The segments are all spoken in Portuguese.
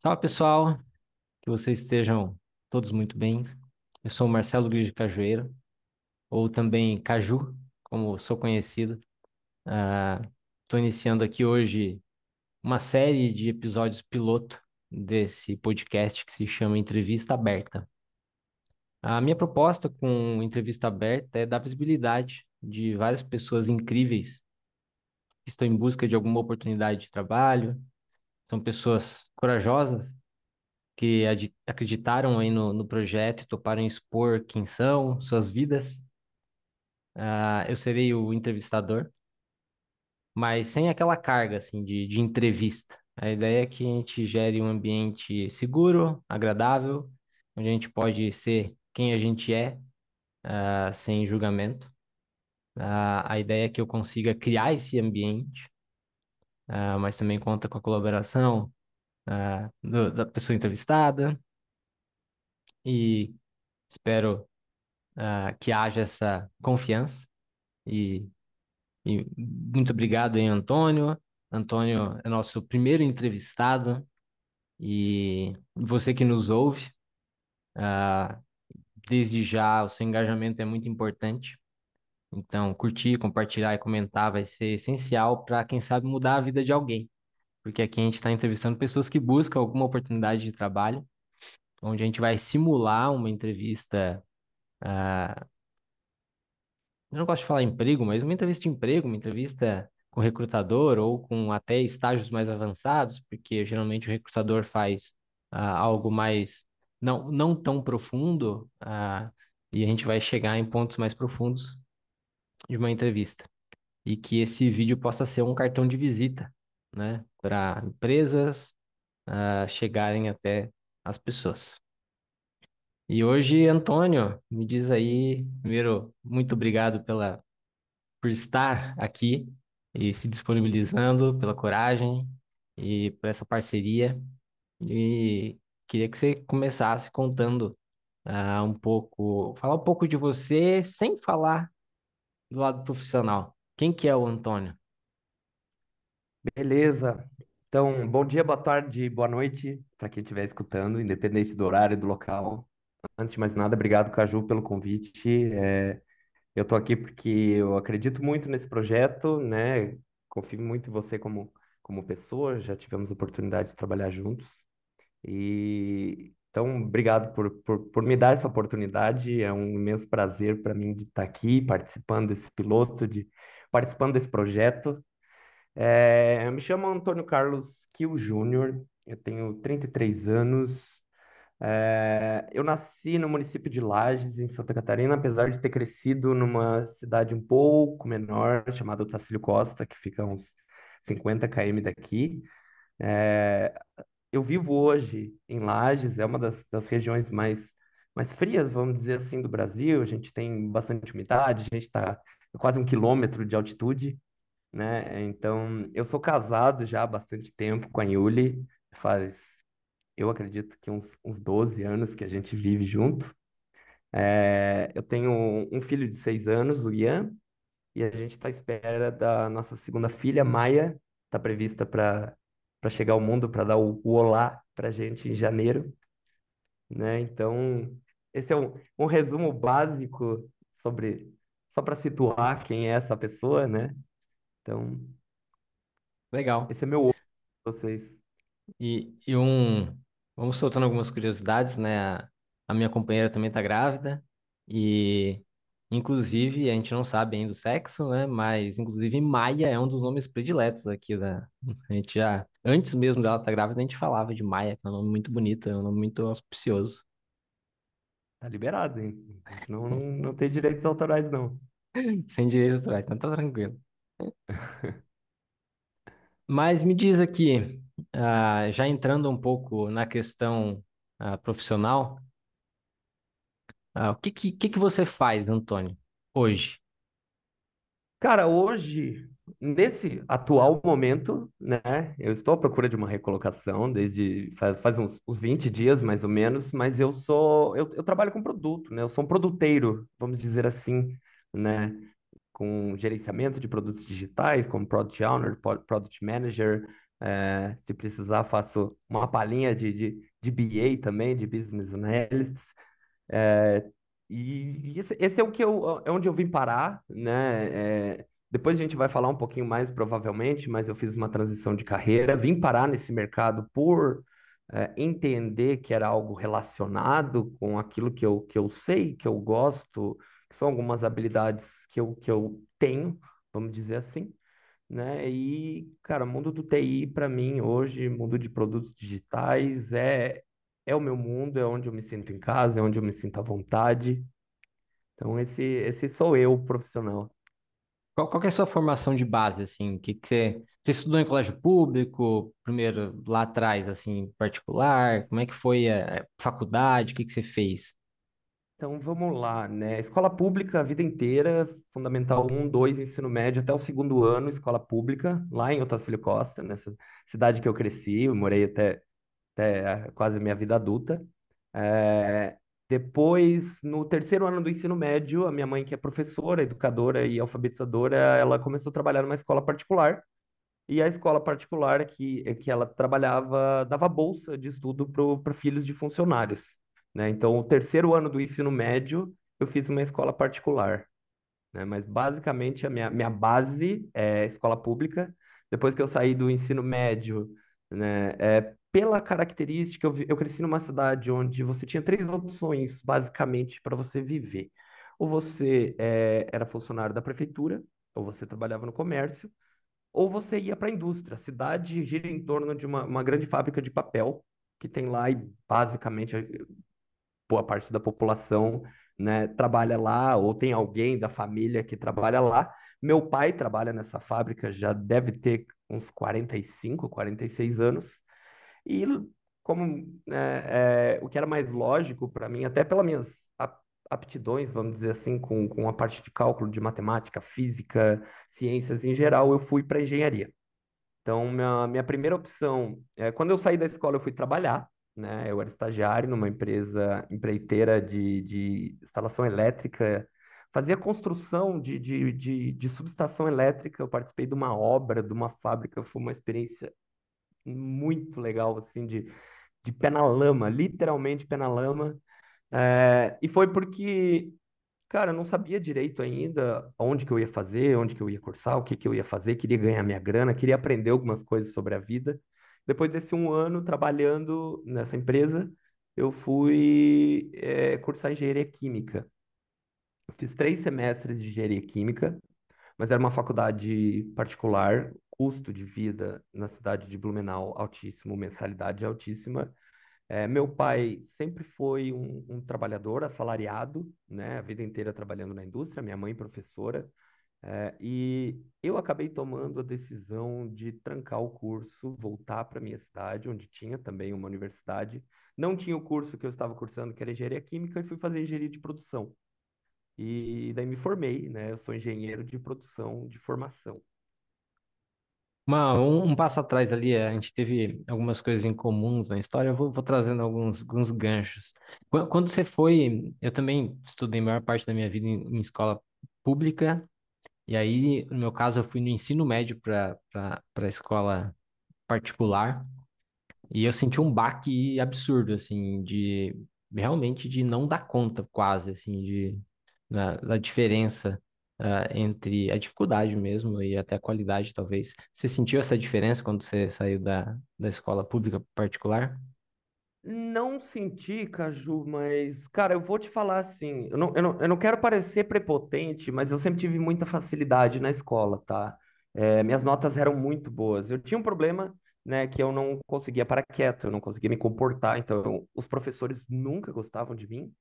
Salve pessoal, que vocês estejam todos muito bem. Eu sou o Marcelo Luiz de Cajueiro, ou também Caju, como sou conhecido. Estou iniciando aqui hoje uma série de episódios piloto desse podcast que se chama Entrevista Aberta. A minha proposta com Entrevista Aberta é dar visibilidade de várias pessoas incríveis que estão em busca de alguma oportunidade de trabalho, são pessoas corajosas que acreditaram aí no, no projeto e toparam expor quem são, suas vidas. Uh, eu serei o entrevistador, mas sem aquela carga assim de, de entrevista. A ideia é que a gente gere um ambiente seguro, agradável, onde a gente pode ser quem a gente é, uh, sem julgamento. Uh, a ideia é que eu consiga criar esse ambiente, mas também conta com a colaboração uh, do, da pessoa entrevistada e espero uh, que haja essa confiança e, e muito obrigado aí, Antônio. Antônio é nosso primeiro entrevistado e você que nos ouve, uh, desde já o seu engajamento é muito importante. Então, curtir, compartilhar e comentar vai ser essencial para, quem sabe, mudar a vida de alguém porque aqui a gente está entrevistando pessoas que buscam alguma oportunidade de trabalho, onde a gente vai simular uma entrevista. Uh, eu não gosto de falar emprego, mas uma entrevista de emprego, uma entrevista com recrutador ou com até estágios mais avançados, porque geralmente o recrutador faz uh, algo mais não, não tão profundo uh, e a gente vai chegar em pontos mais profundos de uma entrevista. E que esse vídeo possa ser um cartão de visita né, para empresas uh, chegarem até as pessoas. E hoje, Antônio, me diz aí, primeiro, muito obrigado pela, por estar aqui e se disponibilizando, pela coragem e por essa parceria. E queria que você começasse contando uh, um pouco, falar um pouco de você sem falar do lado profissional. Quem que é o Antônio? Beleza. Então, bom dia, boa tarde, boa noite para quem estiver escutando, independente do horário e do local. Antes de mais nada, obrigado, Caju, pelo convite. É, eu estou aqui porque eu acredito muito nesse projeto, né? Confio muito em você como, como pessoa, já tivemos oportunidade de trabalhar juntos. E então, obrigado por, por, por me dar essa oportunidade. É um imenso prazer para mim de estar aqui participando desse piloto, de participando desse projeto. É, eu me chamo Antônio Carlos Kiel Júnior, eu tenho 33 anos. É, eu nasci no município de Lages, em Santa Catarina, apesar de ter crescido numa cidade um pouco menor, chamada Otacílio Costa, que fica uns 50 km daqui. É, eu vivo hoje em Lages, é uma das, das regiões mais, mais frias, vamos dizer assim, do Brasil. A gente tem bastante umidade, a gente está quase um quilômetro de altitude né? Então, eu sou casado já há bastante tempo com a Yuli, faz, eu acredito que uns, uns 12 anos que a gente vive junto. É, eu tenho um filho de seis anos, o Ian, e a gente está à espera da nossa segunda filha, Maia, está prevista para para chegar ao mundo, para dar o, o olá para a gente em janeiro, né? Então, esse é um, um resumo básico sobre, só para situar quem é essa pessoa, né? Então, Legal. esse é meu outro vocês. E, e um. Vamos soltando algumas curiosidades, né? A, a minha companheira também está grávida. E, inclusive, a gente não sabe ainda o sexo, né? Mas, inclusive, Maia é um dos nomes prediletos aqui da. A gente já. Antes mesmo dela estar tá grávida, a gente falava de Maia, que é um nome muito bonito, é um nome muito auspicioso. Tá liberado, hein? Não, não, não tem direitos autorais, não. Sem direitos autorais, então tá tranquilo. Mas me diz aqui, ah, já entrando um pouco na questão ah, profissional, ah, o que, que, que você faz, Antônio, hoje? Cara, hoje, nesse atual momento, né, eu estou à procura de uma recolocação desde faz, faz uns, uns 20 dias, mais ou menos, mas eu sou, eu, eu trabalho com produto, né, eu sou um produteiro, vamos dizer assim, né, com gerenciamento de produtos digitais, como Product Owner, Product Manager, É, se precisar, faço uma palhinha de, de, de BA também, de Business Analysis. É, e esse, esse é o que eu, é onde eu vim parar, né? É, depois a gente vai falar um pouquinho mais, provavelmente, mas eu fiz uma transição de carreira, vim parar nesse mercado por é, entender que era algo relacionado com aquilo que eu, que eu sei, que eu gosto, que são algumas habilidades que eu, que eu tenho, vamos dizer assim né? E, cara, mundo do TI para mim hoje, mundo de produtos digitais é é o meu mundo, é onde eu me sinto em casa, é onde eu me sinto à vontade. Então esse esse sou eu, profissional. Qual, qual é a sua formação de base, assim? Que, que você, você estudou em colégio público, primeiro lá atrás, assim, particular? Como é que foi a, a faculdade? O que, que você fez? Então vamos lá, né? Escola pública a vida inteira, Fundamental um 2 ensino médio até o segundo ano, escola pública, lá em Otacílio Costa, nessa cidade que eu cresci, eu morei até, até quase a minha vida adulta. É, depois, no terceiro ano do ensino médio, a minha mãe, que é professora, educadora e alfabetizadora, ela começou a trabalhar numa escola particular. E a escola particular que, que ela trabalhava dava bolsa de estudo para filhos de funcionários, né? Então, o terceiro ano do ensino médio, eu fiz uma escola particular né? Mas basicamente a minha, minha base é escola pública. Depois que eu saí do ensino médio, né? É, pela característica, eu, vi- eu cresci numa cidade onde você tinha três opções, basicamente, para você viver. Ou você é, era funcionário da prefeitura, ou você trabalhava no comércio, ou você ia para a indústria. A cidade gira em torno de uma, uma grande fábrica de papel, que tem lá e basicamente boa parte da população, né, trabalha lá, ou tem alguém da família que trabalha lá. Meu pai trabalha nessa fábrica, já deve ter uns 45, 46 anos. E como é, é, o que era mais lógico para mim, até pelas minhas ap- aptidões, vamos dizer assim, com, com a parte de cálculo, de matemática, física, ciências em geral, eu fui para engenharia. Então, minha, minha primeira opção, é, quando eu saí da escola, eu fui trabalhar, né? Eu era estagiário numa empresa empreiteira de, de instalação elétrica, fazia construção de, de, de, de subestação elétrica. Eu participei de uma obra, de uma fábrica, foi uma experiência muito legal, assim, de, de pé na lama, literalmente pé na lama. É, e foi porque Cara, eu não sabia direito ainda onde que eu ia fazer, onde que eu ia cursar, o que que eu ia fazer, queria ganhar minha grana, queria aprender algumas coisas sobre a vida. Depois desse um ano trabalhando nessa empresa, eu fui eh, cursar engenharia química. Fiz três semestres de engenharia química, mas era uma faculdade particular, custo de vida na cidade de Blumenau altíssimo, mensalidade altíssima. É, meu pai sempre foi um, um trabalhador assalariado, né, a vida inteira trabalhando na indústria, minha mãe professora, é, e eu acabei tomando a decisão de trancar o curso, voltar para minha cidade, onde tinha também uma universidade. Não tinha o curso que eu estava cursando, que era engenharia química, e fui fazer engenharia de produção. E daí me formei, né? Eu sou engenheiro de produção de formação. Uma, um, um passo atrás ali, a gente teve algumas coisas em comuns na história, eu vou, vou trazendo alguns, alguns ganchos. Qu- Quando você foi, eu também estudei a maior parte da minha vida em, em escola pública, e aí, no meu caso, eu fui no ensino médio para para escola particular, e eu senti um baque absurdo, assim, de realmente de não dar conta, quase, assim, de, da, da diferença ah, entre a dificuldade mesmo e até a qualidade, talvez. Você sentiu essa diferença quando você saiu da, da escola pública particular? Não senti, Caju, mas, cara, eu vou te falar assim, eu não, eu não, eu não quero parecer prepotente, mas eu sempre tive muita facilidade na escola, tá? É, minhas notas eram muito boas. Eu tinha um problema, né, que eu não conseguia parar quieto, eu não conseguia me comportar, então os professores nunca gostavam de mim,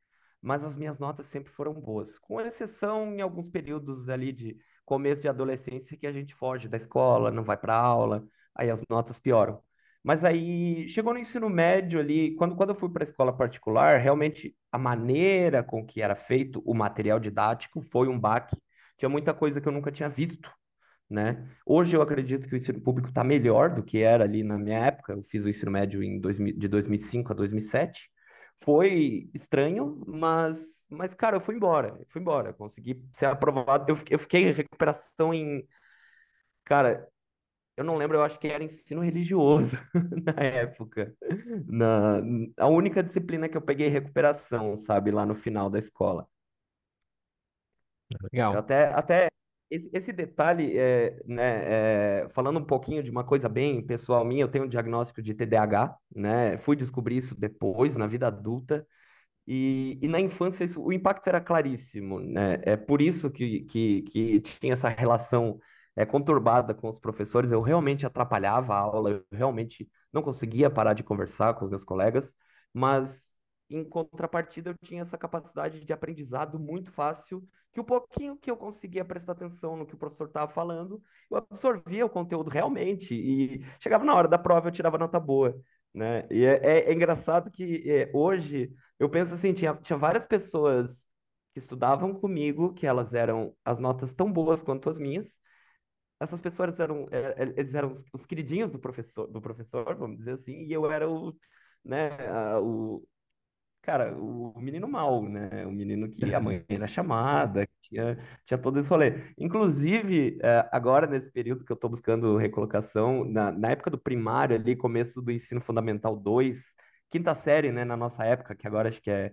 mas as minhas notas sempre foram boas, com exceção em alguns períodos ali de começo de adolescência que a gente foge da escola, não vai para aula, aí as notas pioram. Mas aí chegou no ensino médio ali, quando, quando eu fui para a escola particular, realmente a maneira com que era feito o material didático foi um baque. Tinha muita coisa que eu nunca tinha visto, né? Hoje eu acredito que o ensino público está melhor do que era ali na minha época. Eu fiz o ensino médio em 2000, de 2005 a 2007. Foi estranho, mas, mas cara, eu fui embora. Eu fui embora. Consegui ser aprovado. Eu, fiquei- eu fiquei em recuperação em, cara. eu não lembro, eu acho que era ensino religioso na época. Na, a única disciplina que eu peguei recuperação, sabe, lá no final da escola. Eu Legal. até, até esse, esse detalhe, é, né, é, falando um pouquinho de uma coisa bem pessoal minha, eu tenho um diagnóstico de TDAH, né? Fui descobrir isso depois, na vida adulta. E, e na infância isso- o impacto era claríssimo, né? É por isso que, que, que tinha essa relação é, conturbada com os professores. Eu realmente atrapalhava a aula, eu realmente não conseguia parar de conversar com os meus colegas, mas em contrapartida eu tinha essa capacidade de aprendizado muito fácil, que o pouquinho que eu conseguia prestar atenção no que o professor estava falando, eu absorvia o conteúdo realmente e chegava na hora da prova eu tirava nota boa, né? E é, é- é engraçado que é, hoje eu penso assim, tinha, tinha várias pessoas que estudavam comigo, que elas eram as notas tão boas quanto as minhas. Essas pessoas eram, eh, eh, eles eram os, os queridinhos do professor, do professor, vamos dizer assim, e eu era o, né, o, cara, o menino mau, né? O menino que a mãe era chamada, tinha, tinha todo esse rolê. Inclusive, eh, agora nesse período que eu estou buscando recolocação, na, na época do primário ali, começo do ensino fundamental 2 quinta série, né, na nossa época, que agora acho que é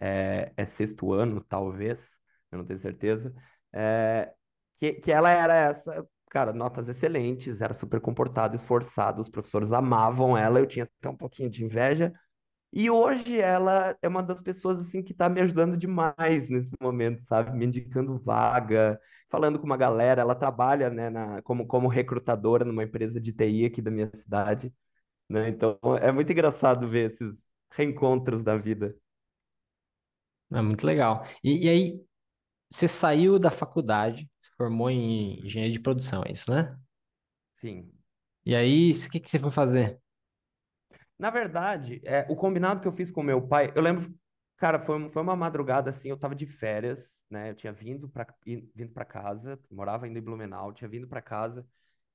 é, é sexto ano, talvez, eu não tenho certeza, é, que, que ela era essa, cara, notas excelentes, era super comportada, esforçada, os professores amavam ela, eu tinha até um pouquinho de inveja, e hoje ela é uma das pessoas, assim, que tá me ajudando demais nesse momento, sabe, me indicando vaga, falando com uma galera, ela trabalha, né, na, como, como recrutadora numa empresa de TI aqui da minha cidade, né, então é muito engraçado ver esses reencontros da vida. É muito legal. E, e aí, você saiu da faculdade, se formou em engenharia de produção, é isso, né? Sim. E aí, o que que você foi fazer? Na verdade, é, o combinado que eu fiz com meu pai, eu lembro, cara, foi, foi uma madrugada assim, eu tava de férias, né? Eu tinha vindo para vindo para casa, morava ainda em Blumenau, tinha vindo para casa.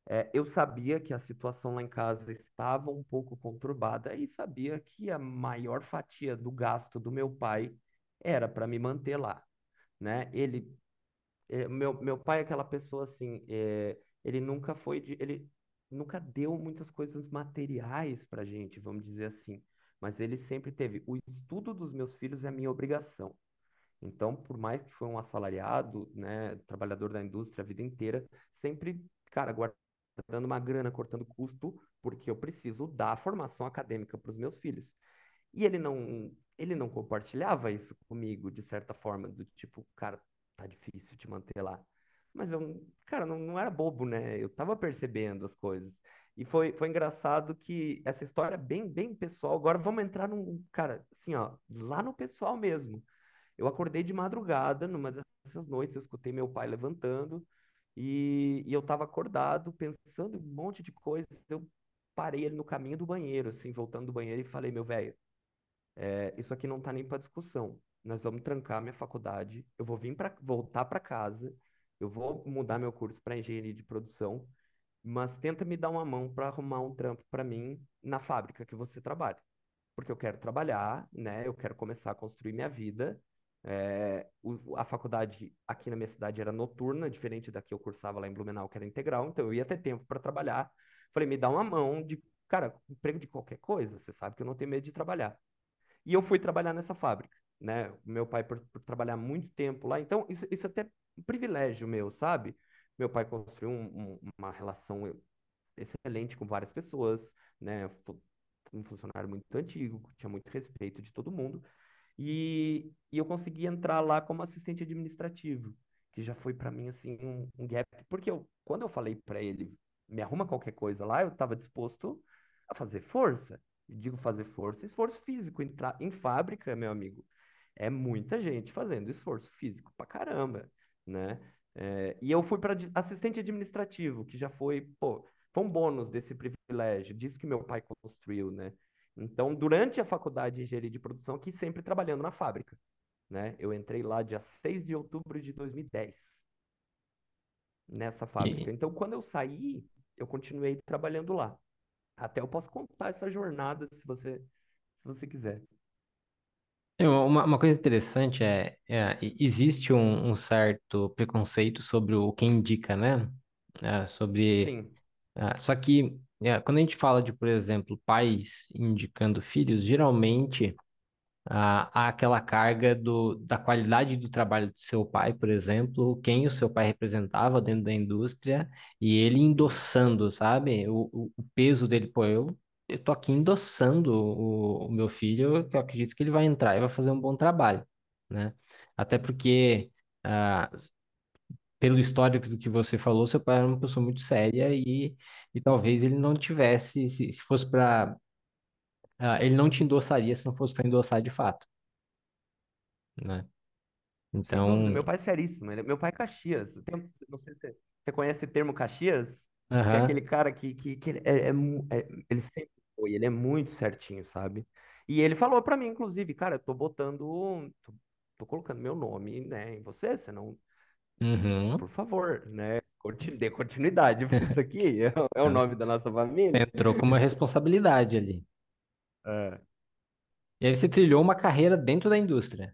É, eu sabia que a situação lá em casa estava um pouco conturbada e sabia que a maior fatia do gasto do meu pai era para me manter lá, né? Ele é, meu, meu pai é aquela pessoa assim, é, ele nunca foi de, ele nunca deu muitas coisas materiais pra gente, vamos dizer assim, mas ele sempre teve o estudo dos meus filhos é a minha obrigação. Então, por mais que foi um assalariado, né, trabalhador da indústria a vida inteira, sempre, cara, guardando uma grana, cortando custo, porque eu preciso dar formação acadêmica para os meus filhos. E ele não, ele não compartilhava isso comigo, de certa forma, do tipo, cara, tá difícil te manter lá. Mas eu, cara, não, não era bobo, né? Eu tava percebendo as coisas. E foi, foi engraçado que essa história é bem, bem pessoal. Agora vamos entrar num, cara, assim, ó, lá no pessoal mesmo. Eu acordei de madrugada, numa dessas noites, eu escutei meu pai levantando e, e eu tava acordado, pensando em um monte de coisas. Eu parei ali no caminho do banheiro, assim, voltando do banheiro e falei, meu velho, é, isso aqui não tá nem para discussão. Nós vamos trancar minha faculdade, eu vou vir para voltar para casa, eu vou mudar meu curso para engenharia de produção, mas tenta me dar uma mão para arrumar um trampo para mim na fábrica que você trabalha. Porque eu quero trabalhar, né? Eu quero começar a construir minha vida. É, o- a faculdade aqui na minha cidade era noturna, diferente da que eu cursava lá em Blumenau, que era integral, então eu ia ter tempo para trabalhar. Falei, me dá uma mão de, cara, emprego de qualquer coisa, você sabe que eu não tenho medo de trabalhar. E eu fui trabalhar nessa fábrica, né? Meu pai, por, por trabalhar muito tempo lá, então isso, isso é até privilégio meu, sabe? Meu pai construiu um- um- uma relação excelente com várias pessoas, né? Um funcionário muito antigo, tinha muito respeito de todo mundo. E, e eu consegui entrar lá como assistente administrativo, que já foi para mim assim um, um gap, porque eu, quando eu falei para ele, me arruma qualquer coisa lá, eu estava disposto a fazer força. E digo fazer força, esforço físico. Entrar em fábrica, meu amigo, é muita gente fazendo esforço físico pra caramba, né? É, e eu fui para assistente administrativo, que já foi, pô, foi um bônus desse privilégio, disso que meu pai construiu, né? Então, durante a faculdade de engenharia de produção, aqui sempre trabalhando na fábrica, né? Eu entrei lá dia 6 de outubro de 2010, nessa fábrica. Então, quando eu saí, eu continuei trabalhando lá. Até eu posso contar essa jornada se você, se você quiser. E uma, uma coisa interessante é, é, e- existe um, um certo preconceito sobre o quem indica, né? É, sobre Sim, Ah, só que é, quando a gente fala de, por exemplo, pais indicando filhos, geralmente ah, há aquela carga do, da qualidade do trabalho do seu pai, por exemplo, quem o seu pai representava dentro da indústria e ele endossando, sabe? O, o, o peso dele, pô, eu, eu tô aqui endossando o, o meu filho, que eu acredito que ele vai entrar e vai fazer um bom trabalho, né? Até porque, ah, pelo histórico do que você falou, seu pai era uma pessoa muito séria e, e talvez ele não tivesse, se, se fosse para, ele não te endossaria se não fosse para endossar de fato, né? Sem dúvida, Então, meu pai é seríssimo. ele- Meu pai é Caxias. Tem- não sei se você conhece o termo Caxias, que é aham, aquele cara que, que, que ele é, é mu- é- ele sempre foi, ele é muito certinho, sabe? E ele falou pra mim, inclusive, cara, eu tô botando, tô, tô colocando meu nome, né, em você, você não, uhum. por favor, né, dê continuidade, porque isso aqui é, é o nome da nossa família. entrou com uma responsabilidade ali. É. E aí você trilhou uma carreira dentro da indústria.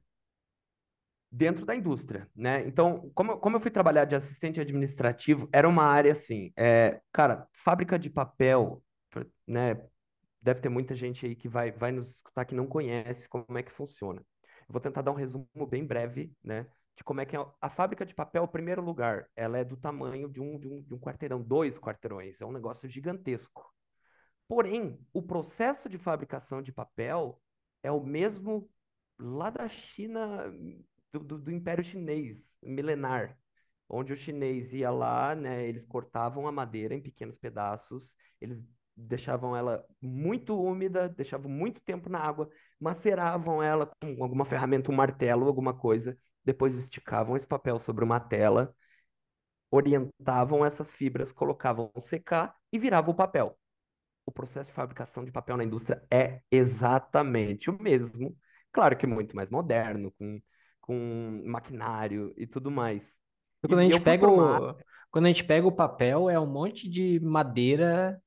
dentro da indústria, né? Então, como, eu- como eu fui trabalhar de assistente administrativo, era uma área assim, é, cara, fábrica de papel, né? Deve ter muita gente aí que vai, vai nos escutar que não conhece como é que funciona. Vou tentar dar um resumo bem breve, né? De como é que é a fábrica de papel, primeiro lugar, ela é do tamanho de um, de um, de um quarteirão, dois quarteirões, é um negócio gigantesco. Porém, o processo de fabricação de papel é o mesmo lá da China, do, do, do Império Chinês, milenar, onde o chinês ia lá, né, eles cortavam a madeira em pequenos pedaços, eles deixavam ela muito úmida, deixavam muito tempo na água, maceravam ela com alguma ferramenta, um martelo, alguma coisa, depois esticavam esse papel sobre uma tela, orientavam essas fibras, colocavam secar e virava o papel o processo de fabricação de papel na indústria é exatamente o mesmo. Claro que muito mais moderno, com, com maquinário e tudo mais. Quando a gente pega o, quando a gente pega o papel, é um monte de madeira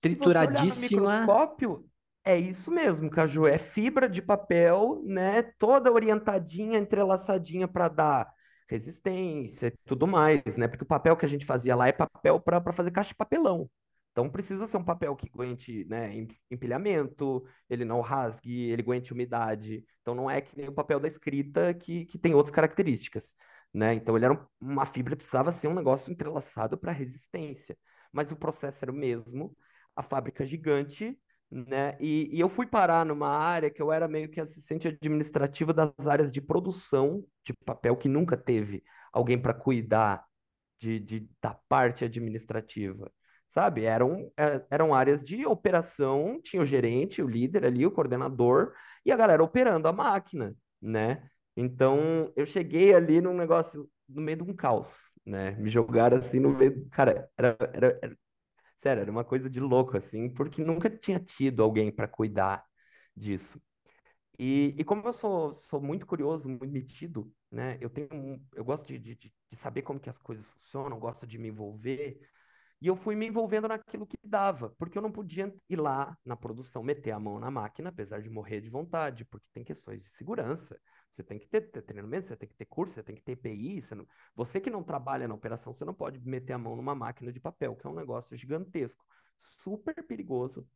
Se trituradíssima. microscópio, é isso mesmo, Caju. É fibra de papel, né? Toda orientadinha, entrelaçadinha para dar resistência e tudo mais, né? Porque o papel que a gente fazia lá é papel para fazer caixa de papelão. Então precisa ser um papel que aguente, né, em- empilhamento, ele não rasgue, ele aguente umidade. Então não é que nem o papel da escrita que, que tem outras características, né? Então ele era um- uma fibra, precisava ser um negócio entrelaçado para resistência. Mas o processo era o mesmo, a fábrica gigante, né? E, e eu fui parar numa área que eu era meio que assistente administrativo das áreas de produção de papel, que nunca teve alguém para cuidar de, de- da parte administrativa, sabe? Eram, é, eram áreas de operação, tinha o gerente, o líder ali, o coordenador, e a galera operando a máquina, né? Então, eu cheguei ali num negócio, no meio de um caos, né? Me jogaram assim no meio, cara, era, era, era- sério, era uma coisa de louco, assim, porque nunca tinha tido alguém para cuidar disso. E, e como eu sou, sou muito curioso, muito metido, né? Eu tenho, eu gosto de, de de saber como que as coisas funcionam, gosto de me envolver. E eu fui me envolvendo naquilo que dava, porque eu não podia ir lá na produção, meter a mão na máquina, apesar de morrer de vontade, porque tem questões de segurança. Você tem que ter, treinamento, você tem que ter curso, você tem que ter EPI. Você, não- você que não trabalha na operação, você não pode meter a mão numa máquina de papel, que é um negócio gigantesco, super perigoso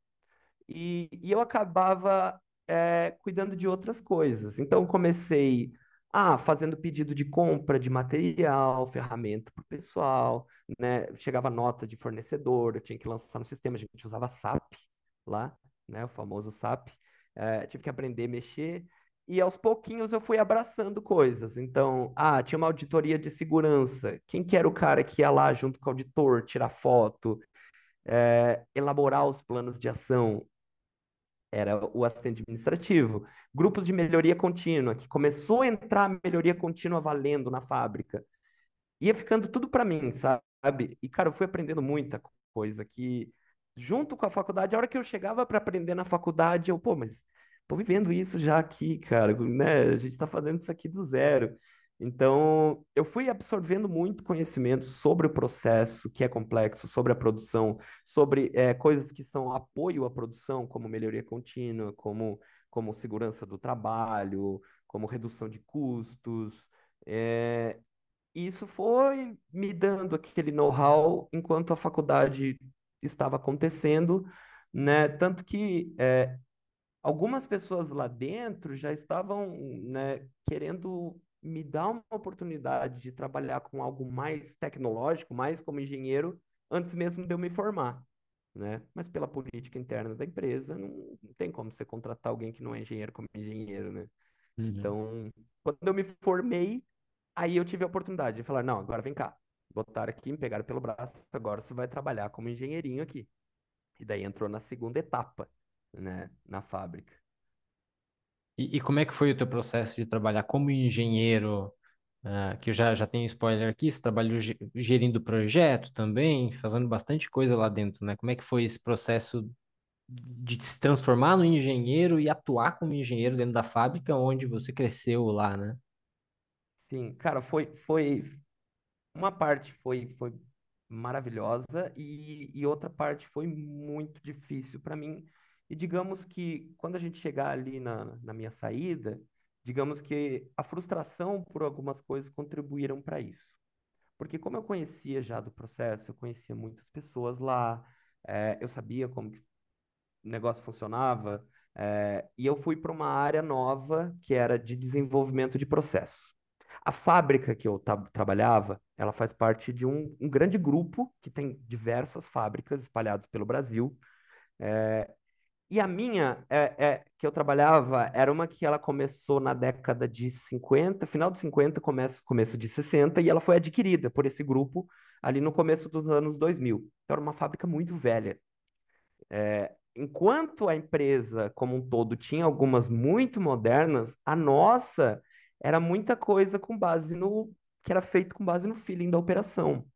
e, e eu acabava é, cuidando de outras coisas. Então, comecei ah, fazendo pedido de compra de material, ferramenta para o pessoal, né? Chegava nota de fornecedor, eu tinha que lançar no sistema, a gente usava SAP lá, né? O famoso SAP. É, tive que aprender a mexer. E aos pouquinhos eu fui abraçando coisas. Então, ah, tinha uma auditoria de segurança. Quem que era o cara que ia lá junto com o auditor, tirar foto, é, elaborar os planos de ação? era o assistente administrativo. Grupos de melhoria contínua, que começou a entrar melhoria contínua valendo na fábrica. Ia ficando tudo para mim, sabe? E, cara, eu fui aprendendo muita coisa que, junto com a faculdade, a hora que eu chegava para aprender na faculdade, eu, pô, mas tô vivendo isso já aqui, cara, né? A gente tá fazendo isso aqui do zero. Então, eu fui absorvendo muito conhecimento sobre o processo, que é complexo, sobre a produção, sobre eh, coisas que são apoio à produção, como melhoria contínua, como, como segurança do trabalho, como redução de custos. e isso foi me dando aquele know-how enquanto a faculdade estava acontecendo, né? Tanto que é, algumas pessoas lá dentro já estavam, né, querendo me dar uma oportunidade de trabalhar com algo mais tecnológico, mais como engenheiro, antes mesmo de eu me formar, né? Mas pela política interna da empresa, não, não tem como você contratar alguém que não é engenheiro como engenheiro, né? Uhum. Então, quando eu me formei, aí eu tive a oportunidade de falar, não, agora vem cá, botaram aqui, me pegaram pelo braço, agora você vai trabalhar como engenheirinho aqui. E daí entrou na segunda etapa, né, na fábrica. E, e como é que foi o teu processo de trabalhar como engenheiro? ah, que eu já, já tenho spoiler aqui, você trabalhou ge- gerindo projeto também, fazendo bastante coisa lá dentro, né? Como é que foi esse processo de se transformar no engenheiro e atuar como engenheiro dentro da fábrica onde você cresceu lá, né? Sim, cara, foi, foi uma parte foi, foi maravilhosa e, e outra parte foi muito difícil para mim. E digamos que quando a gente chegar ali na, na minha saída, digamos que a frustração por algumas coisas contribuíram para isso. Porque como eu conhecia já do processo, eu conhecia muitas pessoas lá, eh, eu sabia como que o negócio funcionava, eh, e eu fui para uma área nova que era de desenvolvimento de processos. A fábrica que eu trabalhava, ela faz parte de um, um grande grupo que tem diversas fábricas espalhadas pelo Brasil. E a minha, é, é, que eu trabalhava, era uma que ela começou na década de 50, final de 50, começo, começo de 60, e ela foi adquirida por esse grupo ali no começo dos anos 2000. Então, era uma fábrica muito velha. Enquanto a empresa como um todo tinha algumas muito modernas, a nossa era muita coisa com base no que era feito com base no feeling da operação,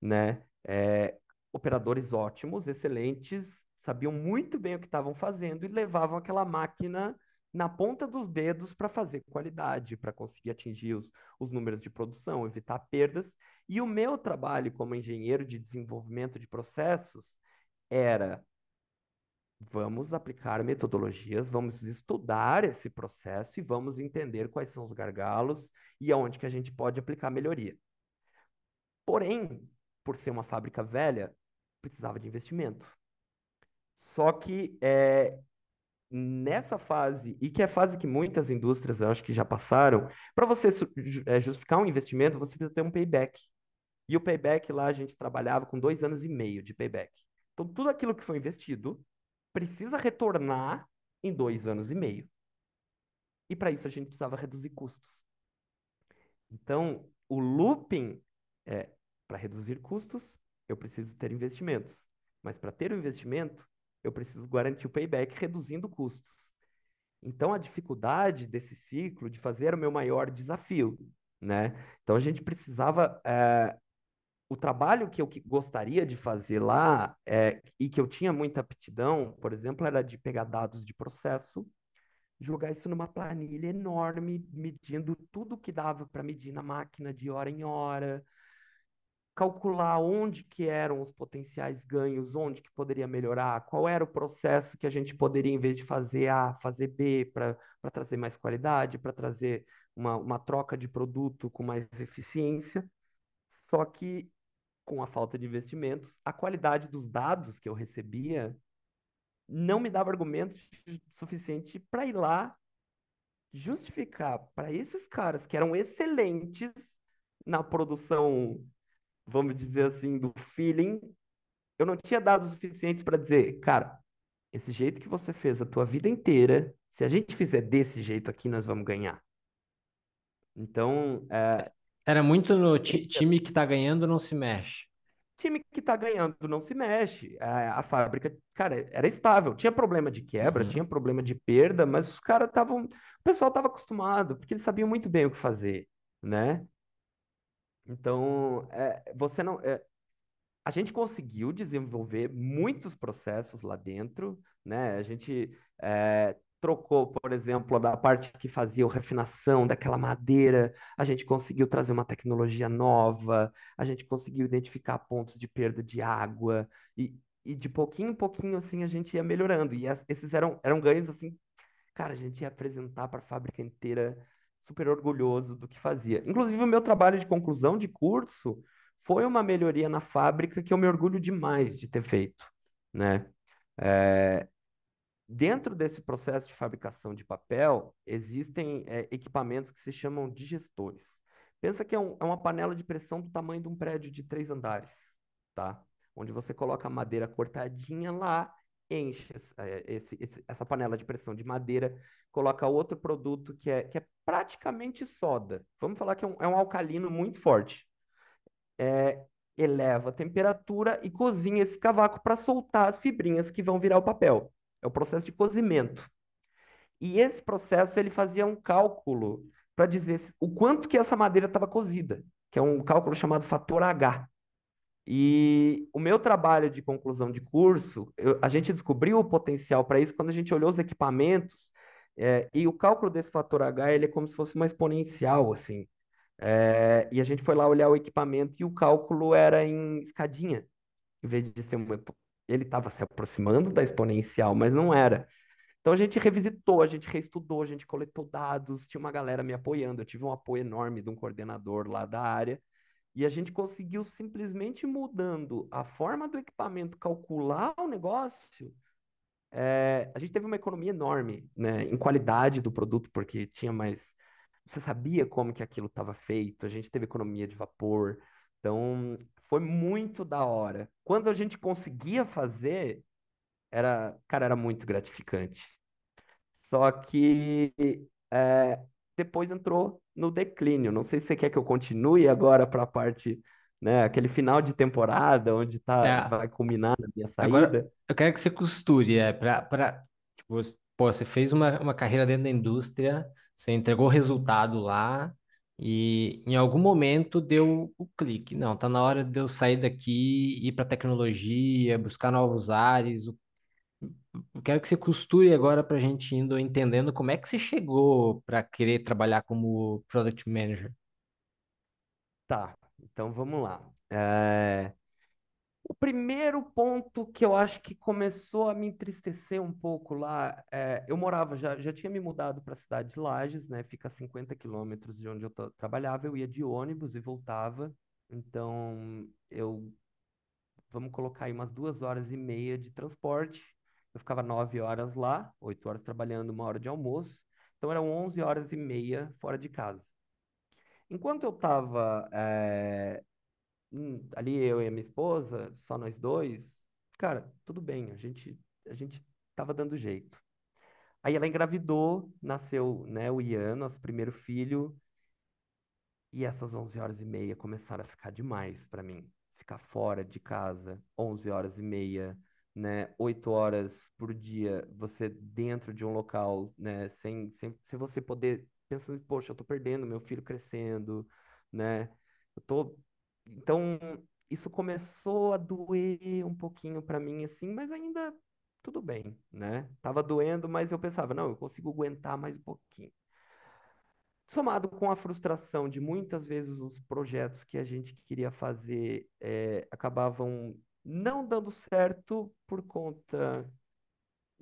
né? É, operadores ótimos, excelentes, sabiam muito bem o que estavam fazendo e levavam aquela máquina na ponta dos dedos para fazer qualidade, para conseguir atingir os, os números de produção, evitar perdas. E o meu trabalho como engenheiro de desenvolvimento de processos era Vamos aplicar metodologias, vamos estudar esse processo e vamos entender quais são os gargalos e aonde que a gente pode aplicar melhoria. Porém, por ser uma fábrica velha, precisava de investimento. Só que é, nessa fase, e que é a fase que muitas indústrias eu acho que já passaram, para você é, justificar um investimento, você precisa ter um payback. E o payback lá a gente trabalhava com dois anos e meio de payback. Então, tudo aquilo que foi investido precisa retornar em dois anos e meio. E para isso a gente precisava reduzir custos. Então, o looping é para reduzir custos, eu preciso ter investimentos. Mas para ter o investimento, eu preciso garantir o payback reduzindo custos. Então, a dificuldade desse ciclo de fazer era o meu maior desafio, né? Então, a gente precisava eh, o trabalho que eu gostaria de fazer lá é, e que eu tinha muita aptidão, por exemplo, era de pegar dados de processo, jogar isso numa planilha enorme, medindo tudo que dava para medir na máquina de hora em hora, calcular onde que eram os potenciais ganhos, onde que poderia melhorar, qual era o processo que a gente poderia, em vez de fazer A, fazer B, para trazer mais qualidade, para trazer uma, uma troca de produto com mais eficiência. Só que com a falta de investimentos, a qualidade dos dados que eu recebia não me dava argumentos suficiente para ir lá justificar para esses caras que eram excelentes na produção, vamos dizer assim, do feeling, eu não tinha dados suficientes para dizer, cara, esse jeito que você fez a tua vida inteira, se a gente fizer desse jeito aqui, nós vamos ganhar. Então, é, Era muito no ti- time que tá ganhando não se mexe. time que tá ganhando não se mexe. A, a fábrica, cara, era estável. Tinha problema de quebra, Uhum. tinha problema de perda, mas os caras estavam. O pessoal estava acostumado, porque eles sabiam muito bem o que fazer, né? Então, é, você não. é, a gente conseguiu desenvolver muitos processos lá dentro, né? A gente eh, trocou, por exemplo, da parte que fazia a refinação daquela madeira, a gente conseguiu trazer uma tecnologia nova, a gente conseguiu identificar pontos de perda de água, e, e de pouquinho em pouquinho, assim, a gente ia melhorando. E es- esses eram, eram ganhos, assim, cara, a gente ia apresentar para a fábrica inteira super orgulhoso do que fazia. Inclusive, o meu trabalho de conclusão de curso foi uma melhoria na fábrica que eu me orgulho demais de ter feito, né? É, dentro desse processo de fabricação de papel, existem é, equipamentos que se chamam digestores. Pensa que é, um, é uma panela de pressão do tamanho de um prédio de três andares, tá? Onde você coloca a madeira cortadinha lá, enche é, esse, essa panela de pressão de madeira, coloca outro produto que é, que é praticamente soda. Vamos falar que é um, é um alcalino muito forte é, eleva a temperatura e cozinha esse cavaco para soltar as fibrinhas que vão virar o papel. É o processo de cozimento. E esse processo ele fazia um cálculo para dizer o quanto que essa madeira estava cozida, que é um cálculo chamado fator H. E o meu trabalho de conclusão de curso, eu, a gente descobriu o potencial para isso quando a gente olhou os equipamentos, é, e o cálculo desse fator H ele é como se fosse uma exponencial, assim. É, e a gente foi lá olhar o equipamento e o cálculo era em escadinha, em vez de ser uma. Ele estava se aproximando da exponencial, mas não era. Então a gente revisitou, a gente reestudou, a gente coletou dados, tinha uma galera me apoiando, eu tive um apoio enorme de um coordenador lá da área, e a gente conseguiu simplesmente mudando a forma do equipamento calcular o negócio. É, a gente teve uma economia enorme, né, em qualidade do produto, porque tinha mais você sabia como que aquilo estava feito, a gente teve economia de vapor, então foi muito da hora. Quando a gente conseguia fazer, era, cara, era muito gratificante. Só que é, depois entrou no declínio. Não sei se você quer que eu continue agora para a parte, né, aquele final de temporada onde tá, É, vai culminar na minha agora saída. eu quero que você costure, é, para, para, tipo, pô, você fez uma, uma carreira dentro da indústria, você entregou resultado lá e em algum momento deu o clique. Não, tá na hora de eu sair daqui, ir para tecnologia, buscar novos ares. Eu quero que você costure agora para a gente indo entendendo como é que você chegou para querer trabalhar como Product Manager. Tá, então vamos lá. É, O primeiro ponto que eu acho que começou a me entristecer um pouco lá, é, eu morava, já, já tinha me mudado para a cidade de Lages, né? Fica a 50 quilômetros de onde eu tra- trabalhava, eu ia de ônibus e voltava. Então, eu, vamos colocar aí umas duas horas e meia de transporte. Eu ficava nove horas lá, oito horas trabalhando, uma hora de almoço. Então, eram 11 horas e meia fora de casa. Enquanto eu estava hum, ali eu e a minha esposa, só nós dois, cara, tudo bem, a gente a gente tava dando jeito. Aí ela engravidou, nasceu, né, o Ian, nosso primeiro filho, e essas 11 horas e meia começaram a ficar demais para mim. Ficar fora de casa, 11 horas e meia, né, 8 horas por dia, você dentro de um local, né, sem, sem, sem você poder, pensando, poxa, eu tô perdendo meu filho crescendo, né, eu tô... Então, isso começou a doer um pouquinho para mim, assim, mas ainda tudo bem, né? Tava doendo, mas eu pensava, não, eu consigo aguentar mais um pouquinho. Somado com a frustração de muitas vezes os projetos que a gente queria fazer eh, acabavam não dando certo por conta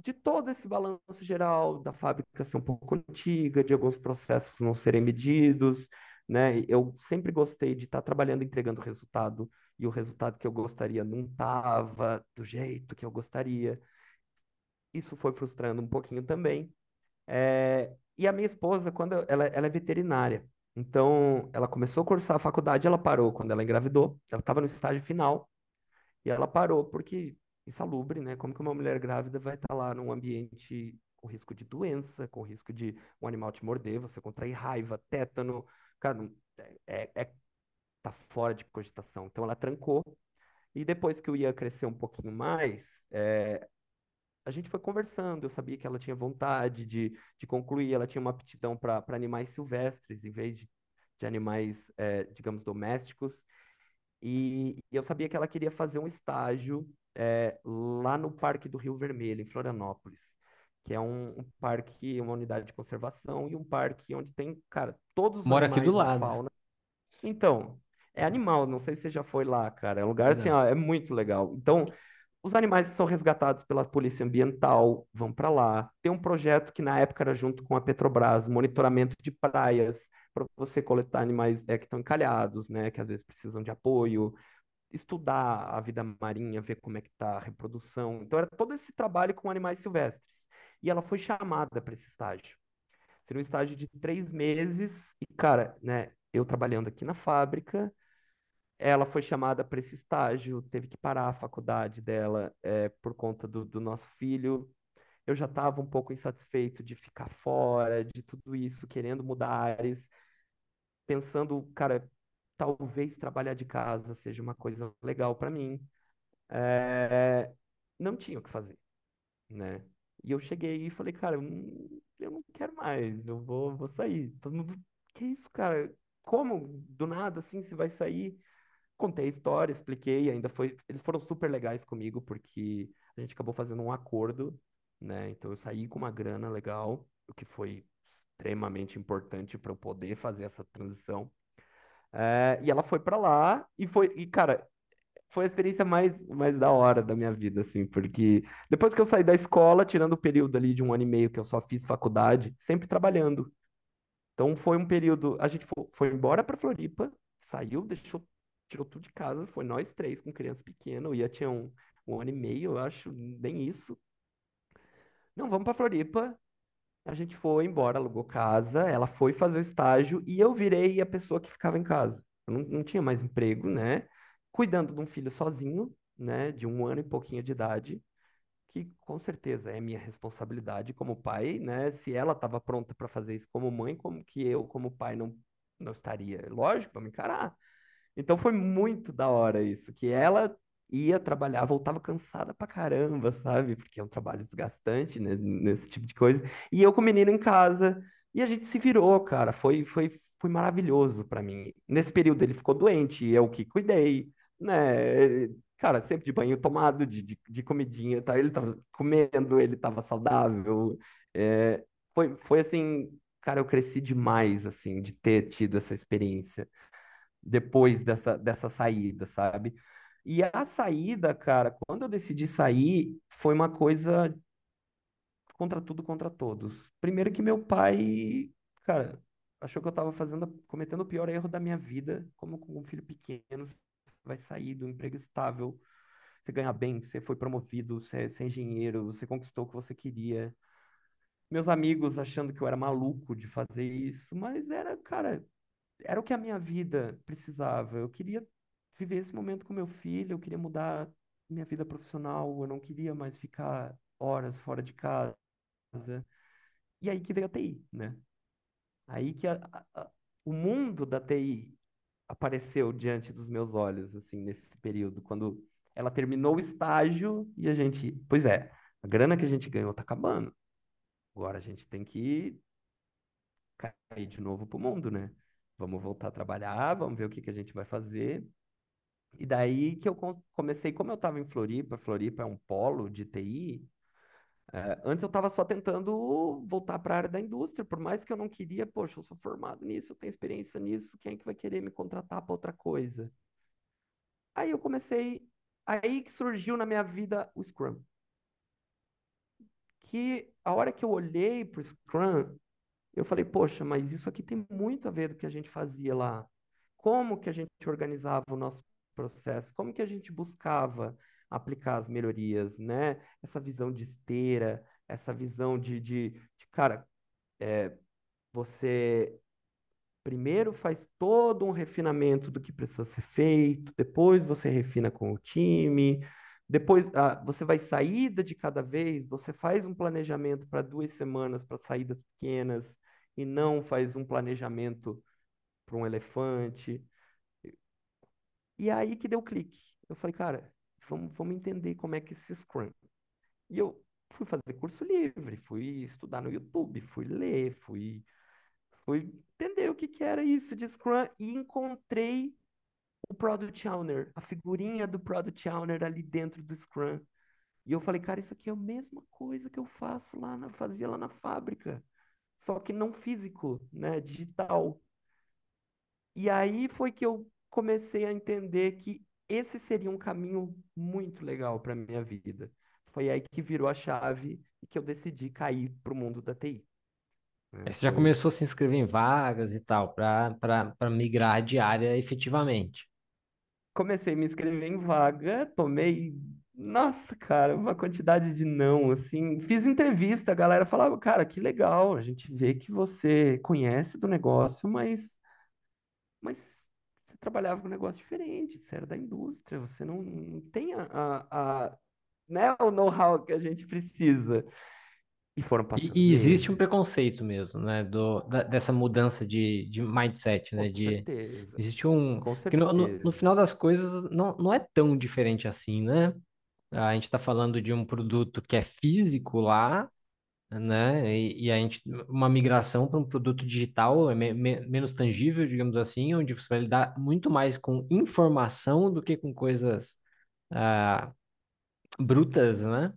de todo esse balanço geral da fábrica ser um pouco antiga, de alguns processos não serem medidos, né? Eu sempre gostei de estar trabalhando, entregando resultado, e o resultado que eu gostaria não estava do jeito que eu gostaria. Isso foi frustrando um pouquinho também. É, e a minha esposa, quando eu- ela, ela é veterinária, então ela começou a cursar a faculdade, ela parou quando ela engravidou, ela estava no estágio final e ela parou porque insalubre, né? Como que uma mulher grávida vai estar lá num ambiente com risco de doença, com risco de um animal te morder, você contrair raiva, tétano, cara, não- é, é, tá fora de cogitação. Então ela trancou e depois que o Ian cresceu um pouquinho mais, é, a gente foi conversando, eu sabia que ela tinha vontade de, de concluir, ela tinha uma aptidão para animais silvestres, em vez de, de animais, é, digamos, domésticos. E, e eu sabia que ela queria fazer um estágio é, lá no Parque do Rio Vermelho, em Florianópolis, que é um, um parque, uma unidade de conservação e um parque onde tem, cara, todos os Moro aqui do lado, fauna. Então, é animal, não sei se você já foi lá, cara. É um lugar assim, ó, é muito legal. Então, os animais são resgatados pela Polícia Ambiental vão para lá. Tem um projeto que na época era junto com a Petrobras, monitoramento de praias, para você coletar animais é, que estão encalhados, né, que às vezes precisam de apoio, estudar a vida marinha, ver como é que está a reprodução. Então era todo esse trabalho com animais silvestres. E ela foi chamada para esse estágio. Seria um estágio de três meses e, cara, né, eu trabalhando aqui na fábrica, ela foi chamada para esse estágio, teve que parar a faculdade dela é, por conta do, do nosso filho. Eu já estava um pouco insatisfeito de ficar fora, de tudo isso, querendo mudar áreas, pensando, cara, talvez trabalhar de casa seja uma coisa legal para mim. É, não tinha o que fazer, né? E eu cheguei e falei, cara, eu não, eu não quero mais, eu vou, vou sair. Todo mundo, que isso, cara? Como? Do nada, assim, você vai sair? Contei a história, expliquei, ainda foi. Eles foram super legais comigo, porque a gente acabou fazendo um acordo, né? Então eu saí com uma grana legal, o que foi extremamente importante para eu poder fazer essa transição. É, e ela foi para lá e foi, e cara, foi a experiência mais, mais da hora da minha vida, assim, porque depois que eu saí da escola, tirando o período ali de um ano e meio que eu só fiz faculdade, sempre trabalhando. Então foi um período, a gente foi, foi embora para Floripa, saiu, deixou, tirou tudo de casa, foi nós três com criança pequena, eu ia tinha um, um ano e meio, eu acho, nem isso. Não, vamos para Floripa. A gente foi embora, alugou casa, ela foi fazer o estágio e eu virei a pessoa que ficava em casa. Eu não, não tinha mais emprego, né? Cuidando de um filho sozinho, né? De um ano e pouquinho de idade, que com certeza é minha responsabilidade como pai, né? Se ela estava pronta para fazer isso como mãe, como que eu, como pai, não, não estaria? Lógico, vamos encarar. Então foi muito da hora isso, que ela ia trabalhar, voltava cansada pra caramba, sabe? Porque é um trabalho desgastante, né? Nesse tipo de coisa. E eu com o menino em casa, e a gente se virou, cara. Foi, foi, foi maravilhoso para mim. Nesse período ele ficou doente, eu que cuidei, né? Cara, sempre de banho tomado, de, de, de comidinha, tá? Ele tava comendo, ele tava saudável. É, foi, foi assim, cara, eu cresci demais, assim, de ter tido essa experiência depois dessa, dessa saída, sabe? E a saída, cara, quando eu decidi sair, foi uma coisa contra tudo, contra todos. Primeiro que meu pai, cara, achou que eu estava fazendo, cometendo o pior erro da minha vida, como com um filho pequeno, vai sair do emprego estável, você ganha bem, você foi promovido, você, você é engenheiro, você conquistou o que você queria. Meus amigos achando que eu era maluco de fazer isso, mas era, cara, era o que a minha vida precisava. Eu queria viver esse momento com meu filho, eu queria mudar minha vida profissional, eu não queria mais ficar horas fora de casa. E aí que veio a TI, né? Aí que a, a, o mundo da TI apareceu diante dos meus olhos, assim, nesse período, quando ela terminou o estágio e a gente, pois é, a grana que a gente ganhou tá acabando. Agora a gente tem que cair de novo pro mundo, né? Vamos voltar a trabalhar, vamos ver o que que a gente vai fazer. E daí que eu comecei, como eu estava em Floripa, Floripa é um polo de TI, é, antes eu estava só tentando voltar para a área da indústria, por mais que eu não queria, poxa, eu sou formado nisso, eu tenho experiência nisso, quem é que vai querer me contratar para outra coisa? Aí eu comecei, aí que surgiu na minha vida o Scrum. Que a hora que eu olhei para o Scrum, eu falei, poxa, mas isso aqui tem muito a ver do que a gente fazia lá. Como que a gente organizava o nosso processo, como que a gente buscava aplicar as melhorias, né? Essa visão de esteira, essa visão de, de, de cara, é, você primeiro faz todo um refinamento do que precisa ser feito, depois você refina com o time, depois ah, você vai saída de cada vez, você faz um planejamento para duas semanas para saídas pequenas e não faz um planejamento para um elefante. E aí que deu clique. Eu falei, cara, vamos, vamos entender como é que esse Scrum. E eu fui fazer curso livre, fui estudar no YouTube, fui ler, fui, fui entender o que, que era isso de Scrum e encontrei o Product Owner, a figurinha do Product Owner ali dentro do Scrum. E eu falei, cara, isso aqui é a mesma coisa que eu faço lá na, fazia lá na fábrica, só que não físico, né, digital. E aí foi que eu comecei a entender que esse seria um caminho muito legal para minha vida. Foi aí que virou a chave e que eu decidi cair para o mundo da TI. Né? você já começou a se inscrever em vagas e tal, para para migrar de área efetivamente. comecei a me inscrever em vaga, tomei, nossa, cara, uma quantidade de não, assim, fiz entrevista, a galera falava, cara, que legal, a gente vê que você conhece do negócio, mas, mas trabalhava com um negócio diferente, você era da indústria, você não, não tem a, a, a, né, o know-how que a gente precisa. E foram E, passando e existe um preconceito mesmo, né, do, da- dessa mudança de, de mindset, né, com de certeza, existe um com que no, no, no certeza. final das coisas não, não é tão diferente assim, né? A gente está falando de um produto que é físico lá, né? E, e a gente uma migração para um produto digital é me- me- menos tangível, digamos assim, onde você vai lidar muito mais com informação do que com coisas ah, brutas, né?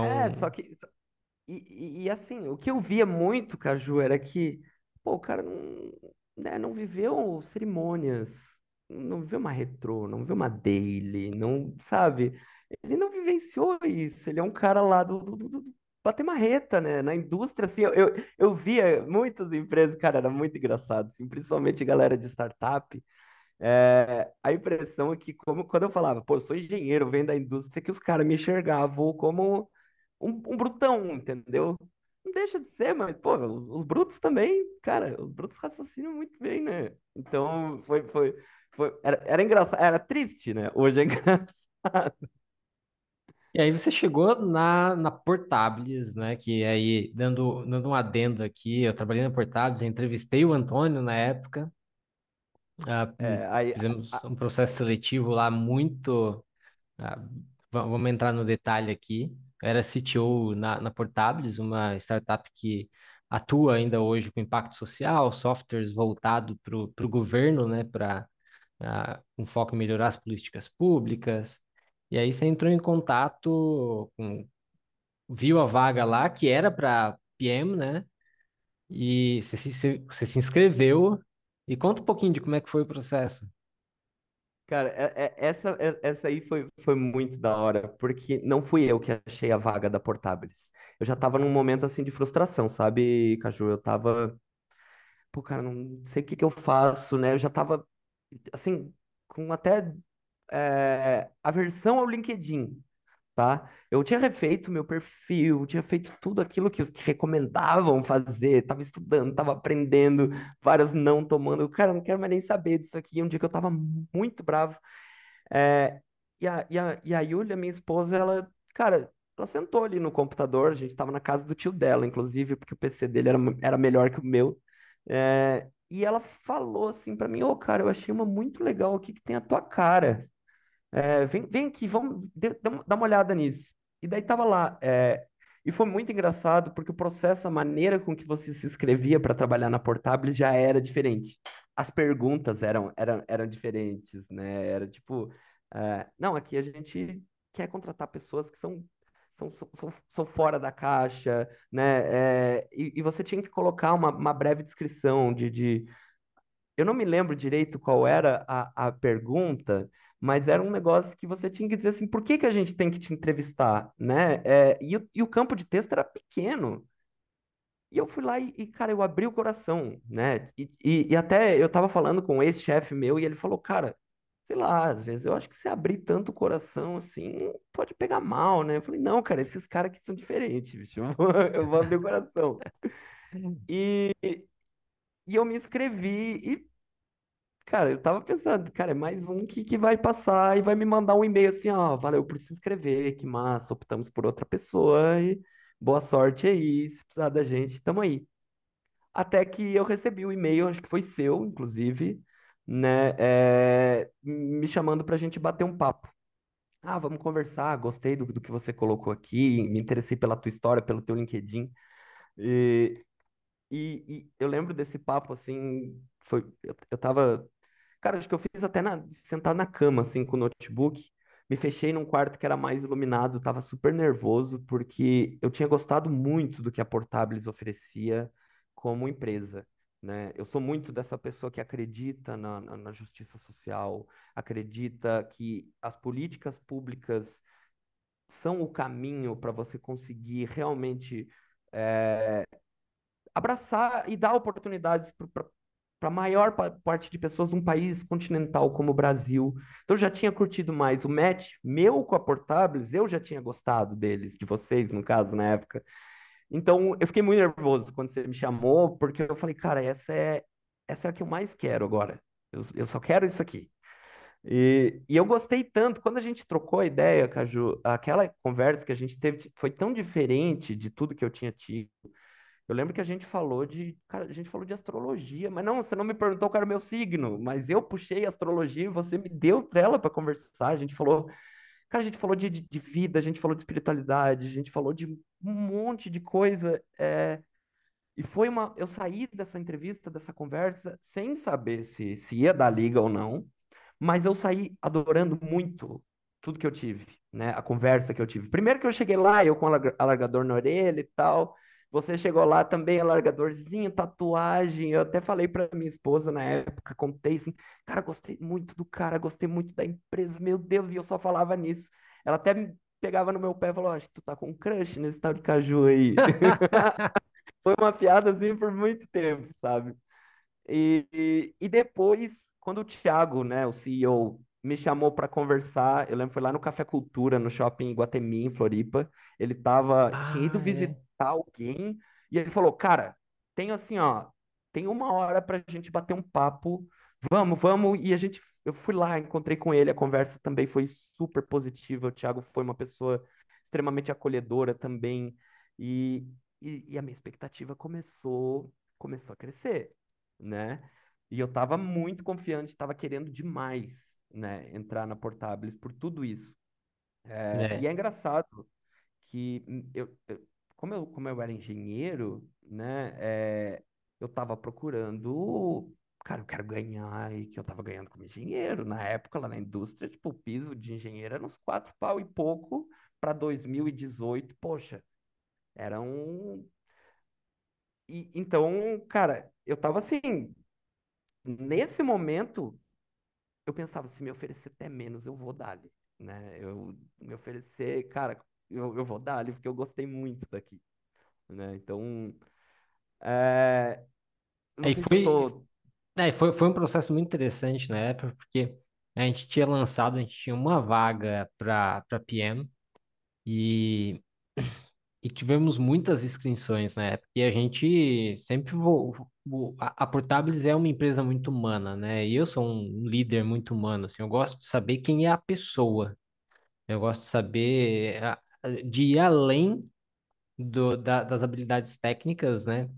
É, Então, só que E, e, e, assim, o que eu via muito, Caju, era que, pô, o cara não, né, não viveu cerimônias, não viveu uma retrô, não viveu uma daily, não, sabe? Ele não vivenciou isso, ele é um cara lá do, do, do, do bater marreta, né? Na indústria, assim, eu, eu, eu via muitas empresas, cara, era muito engraçado, assim, principalmente galera de startup, é, a impressão é que, como, quando eu falava, pô, eu sou engenheiro, venho da indústria, que os caras me enxergavam como um, um brutão, entendeu? Não deixa de ser, mas, pô, os, os brutos também, cara, os brutos raciocinam muito bem, né? Então, foi, foi, foi, era, era engraçado, era triste, né? Hoje é engraçado. E aí você chegou na, na Portables, né? Que aí, dando, dando um adendo aqui, eu trabalhei na Portables, entrevistei o Antônio na época, ah, É, aí, fizemos a- um processo seletivo lá muito. ah, va- vamos entrar no detalhe aqui. Eu era CTO na, na Portables, uma startup que atua ainda hoje com impacto social, softwares voltado para o governo, né? Para ah, com foco em melhorar as políticas públicas. E aí você entrou em contato com, viu a vaga lá, que era para PM, né? E você se, você se inscreveu. E conta um pouquinho de como é que foi o processo. cara, é- é- essa, é- essa aí foi, foi muito da hora, porque não fui eu que achei a vaga da Portabilis. Eu já tava num momento, assim, de frustração, sabe, Caju? Eu tava pô, cara, não sei o que que eu faço, né? Eu já tava, assim, com até é, aversão ao LinkedIn, tá? Eu tinha refeito meu perfil, tinha feito tudo aquilo que os que recomendavam fazer, tava estudando, tava aprendendo, vários não tomando. Cara, não quero mais nem saber disso aqui. Um dia que eu tava muito bravo, é, e a, e a, e a Yulia, minha esposa, ela, cara, ela sentou ali no computador, a gente tava na casa do tio dela, inclusive, porque o PC dele era, era melhor que o meu. É, e ela falou assim pra mim, ô, cara, eu achei uma muito legal aqui que tem a tua cara. É, vem, vem aqui, vamos dá uma olhada nisso. E daí tava lá. é, e foi muito engraçado porque o processo, a maneira com que você se inscrevia para trabalhar na Portables já era diferente. As perguntas eram, eram, eram diferentes, né? Era tipo, é, não, aqui a gente quer contratar pessoas que são, são, são, são são fora da caixa, né? É, e, e você tinha que colocar uma, uma breve descrição de, de eu não me lembro direito qual era a, a pergunta, mas era um negócio que você tinha que dizer assim, por que que a gente tem que te entrevistar, né? É, e, o- e o campo de texto era pequeno. E eu fui lá e, e, cara, eu abri o coração, né? E, e, e até eu tava falando com um ex-chefe meu e ele falou, cara, sei lá, às vezes eu acho que se abrir tanto o coração assim, pode pegar mal, né? Eu falei, não, cara, esses caras aqui são diferentes, bicho. Eu vou, eu vou abrir o coração. E, e eu me inscrevi e Cara, eu tava pensando, cara, é mais um que, que vai passar e vai me mandar um e-mail assim, ó, valeu por se inscrever, que massa, optamos por outra pessoa e boa sorte aí, se precisar da gente, tamo aí. Até que eu recebi o e-mail, acho que foi seu, inclusive, né, é, me chamando pra gente bater um papo. Ah, vamos conversar, gostei do, do que você colocou aqui, me interessei pela tua história, pelo teu LinkedIn. E, e, e eu lembro desse papo, assim, foi, eu, eu tava Cara, acho que eu fiz até na, sentado na cama, assim, com o notebook. Me fechei num quarto que era mais iluminado, tava super nervoso, porque eu tinha gostado muito do que a Portables oferecia como empresa, né? Eu sou muito dessa pessoa que acredita na, na, na justiça social, acredita que as políticas públicas são o caminho para você conseguir realmente abraçar e dar oportunidades para a maior pa- parte de pessoas de um país continental como o Brasil. Então, eu já tinha curtido mais o match meu com a Portables, eu já tinha gostado deles, de vocês, no caso, na época. Então, eu fiquei muito nervoso quando você me chamou, porque eu falei, cara, essa é, essa é a que eu mais quero agora. Eu, eu só quero isso aqui. E, e eu gostei tanto, quando a gente trocou a ideia, Caju, aquela conversa que a gente teve foi tão diferente de tudo que eu tinha tido. Eu lembro que a gente falou de, cara, a gente falou de astrologia, mas não, você não me perguntou qual era o meu signo, mas eu puxei astrologia e você me deu trela para conversar. A gente falou, cara, a gente falou de, de, vida, a gente falou de espiritualidade, a gente falou de um monte de coisa. é, e foi uma, eu saí dessa entrevista, dessa conversa, sem saber se, se ia dar liga ou não, mas eu saí adorando muito tudo que eu tive, né? A conversa que eu tive. Primeiro que eu cheguei lá, eu com alarga- alargador na orelha e tal. Você chegou lá também, alargadorzinho, tatuagem. Eu até falei para minha esposa na época, contei assim, cara, gostei muito do cara, gostei muito da empresa, meu Deus, e eu só falava nisso. Ela até me pegava no meu pé e falou, acho que tu tá com um crush nesse tal de caju aí. Foi uma piada assim por muito tempo, sabe? E, e, e depois, quando o Thiago, né, o CEO, me chamou para conversar, eu lembro, foi lá no Café Cultura, no shopping Iguatemi, em Floripa. Ele tava, tinha ido Ah, visitar alguém e ele falou: Cara, tenho assim, ó, tem uma hora pra gente bater um papo, vamos, vamos. E a gente, eu fui lá, encontrei com ele, a conversa também foi super positiva. O Thiago foi uma pessoa extremamente acolhedora também. E, e, e a minha expectativa começou, começou a crescer né? E eu tava muito confiante, tava querendo demais, né, entrar na Portabilis por tudo isso. É, e É. é engraçado que hum, eu, eu- como eu, como eu era engenheiro, né, é, eu tava procurando, cara, eu quero ganhar e que eu tava ganhando como engenheiro. Na época, lá na indústria, tipo, o piso de engenheiro era uns quatro pau e pouco para 2018, poxa, era um... E, então, cara, eu tava assim, nesse momento, eu pensava, se me oferecer até menos, eu vou dar-lhe, né? Eu me oferecer, cara, eu, eu vou dar-lhe, porque eu gostei muito daqui, né? Então, é, eu não Aí foi, tô... é, foi, foi um processo muito interessante na época, porque a gente tinha lançado, a gente tinha uma vaga para para PM e, e tivemos muitas inscrições na época. E a gente sempre vo, vo- a, a Portabilis é uma empresa muito humana, né? E eu sou um líder muito humano, assim, eu gosto de saber quem é a pessoa. Eu gosto de saber a- de ir além do, da- das habilidades técnicas, né?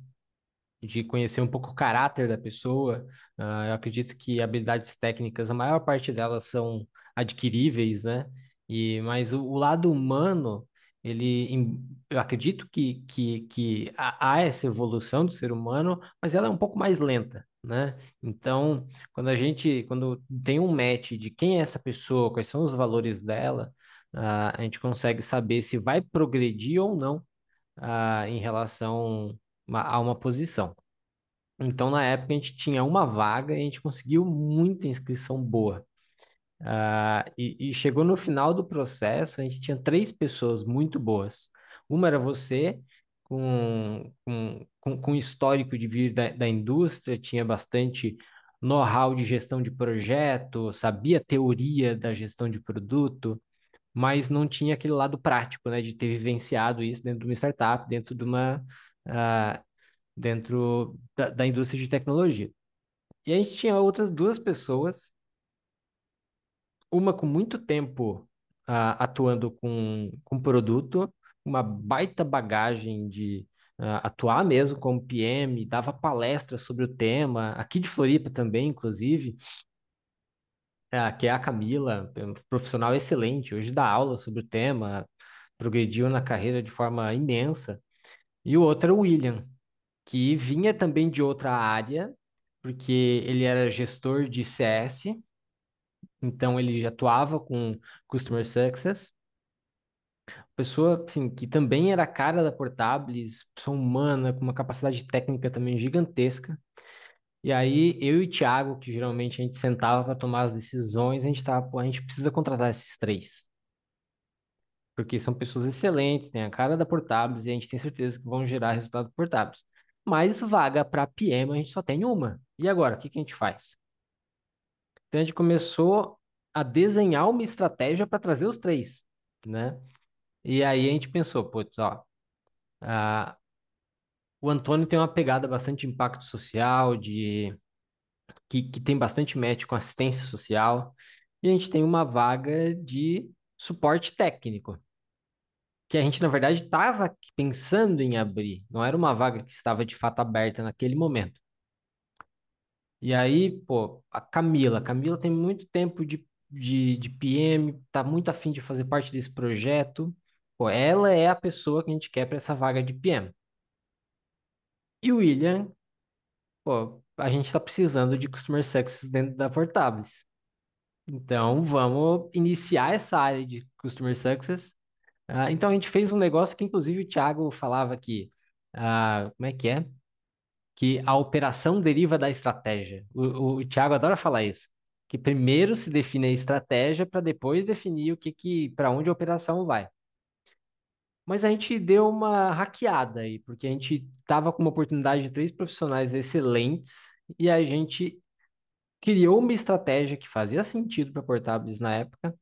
de conhecer um pouco o caráter da pessoa. Ah, eu acredito que habilidades técnicas, a maior parte delas são adquiríveis, né? E, mas o, o lado humano, ele, eu acredito que, que, que há essa evolução do ser humano, mas ela é um pouco mais lenta, né? Então, quando a gente, quando tem um match de quem é essa pessoa, quais são os valores dela, ah, a gente consegue saber se vai progredir ou não, ah, em relação a uma posição. Então, na época, a gente tinha uma vaga e a gente conseguiu muita inscrição boa. Ah, e, e chegou no final do processo, a gente tinha três pessoas muito boas. Uma era você, com, com, com, com histórico de vir da, da indústria, tinha bastante know-how de gestão de projeto, sabia teoria da gestão de produto, mas não tinha aquele lado prático, né, de ter vivenciado isso dentro de uma startup, dentro de uma, ah, dentro da, da indústria de tecnologia. E a gente tinha outras duas pessoas, uma com muito tempo ah, atuando com, com produto, uma baita bagagem de ah, atuar mesmo como PM, dava palestras sobre o tema, aqui de Floripa também, inclusive, ah, que é a Camila, é profissional excelente, hoje dá aula sobre o tema, progrediu na carreira de forma imensa. E o outro é o William, que vinha também de outra área, porque ele era gestor de CS, então ele atuava com Customer Success. Pessoa, assim, que também era cara da Portabilis, pessoa humana, com uma capacidade técnica também gigantesca. E aí, eu e o Thiago, que geralmente a gente sentava para tomar as decisões, a gente tava, pô, a gente precisa contratar esses três. porque são pessoas excelentes, têm a cara da Portables e a gente tem certeza que vão gerar resultado Portables. Mas vaga para PM a gente só tem uma. E agora, o que que a gente faz? Então a gente começou a desenhar uma estratégia para trazer os três, né? E aí a gente pensou, putz, ó, ah, o Antônio tem uma pegada bastante impacto social, de que, que tem bastante match com assistência social, e a gente tem uma vaga de suporte técnico, que a gente, na verdade, estava pensando em abrir, não era uma vaga que estava de fato aberta naquele momento. E aí, pô, a Camila, Camila tem muito tempo de, de, de PM, tá muito afim de fazer parte desse projeto. Pô, ela é a pessoa que a gente quer para essa vaga de PM. E o William, pô, a gente está precisando de Customer Success dentro da Portables. Então, vamos iniciar essa área de Customer Success. Ah, então, a gente fez um negócio que, inclusive, o Thiago falava aqui. Ah, como é que é? Que a operação deriva da estratégia. O, o, o Thiago adora falar isso. Que primeiro se define a estratégia para depois definir o que, que para onde a operação vai. Mas a gente deu uma hackeada aí, porque a gente estava com uma oportunidade de três profissionais excelentes e a gente criou uma estratégia que fazia sentido para Portables na época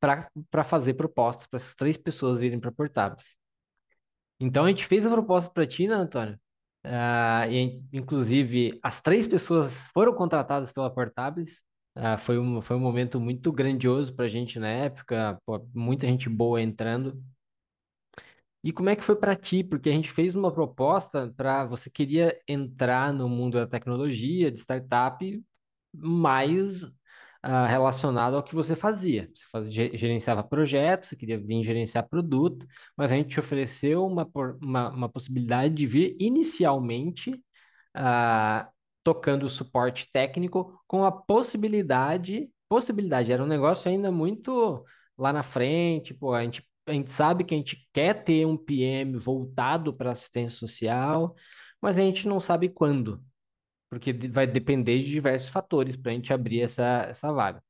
para fazer propostas para essas três pessoas virem para Portables. Então a gente fez a proposta para ti, né, Antônio? Ah, e, inclusive, as três pessoas foram contratadas pela Portables. Ah, foi um, foi um momento muito grandioso para a gente na época, pô, muita gente boa entrando. E como é que foi para ti? Porque a gente fez uma proposta para você queria entrar no mundo da tecnologia, de startup, mais ah, relacionado ao que você fazia. Você fazia, gerenciava projetos, você queria vir gerenciar produto, mas a gente te ofereceu uma, uma, uma possibilidade de vir inicialmente ah, tocando o suporte técnico com a possibilidade, possibilidade, era um negócio ainda muito lá na frente, pô, a gente, a gente sabe que a gente quer ter um PM voltado para assistência social, mas a gente não sabe quando, porque vai depender de diversos fatores para a gente abrir essa, essa vaga.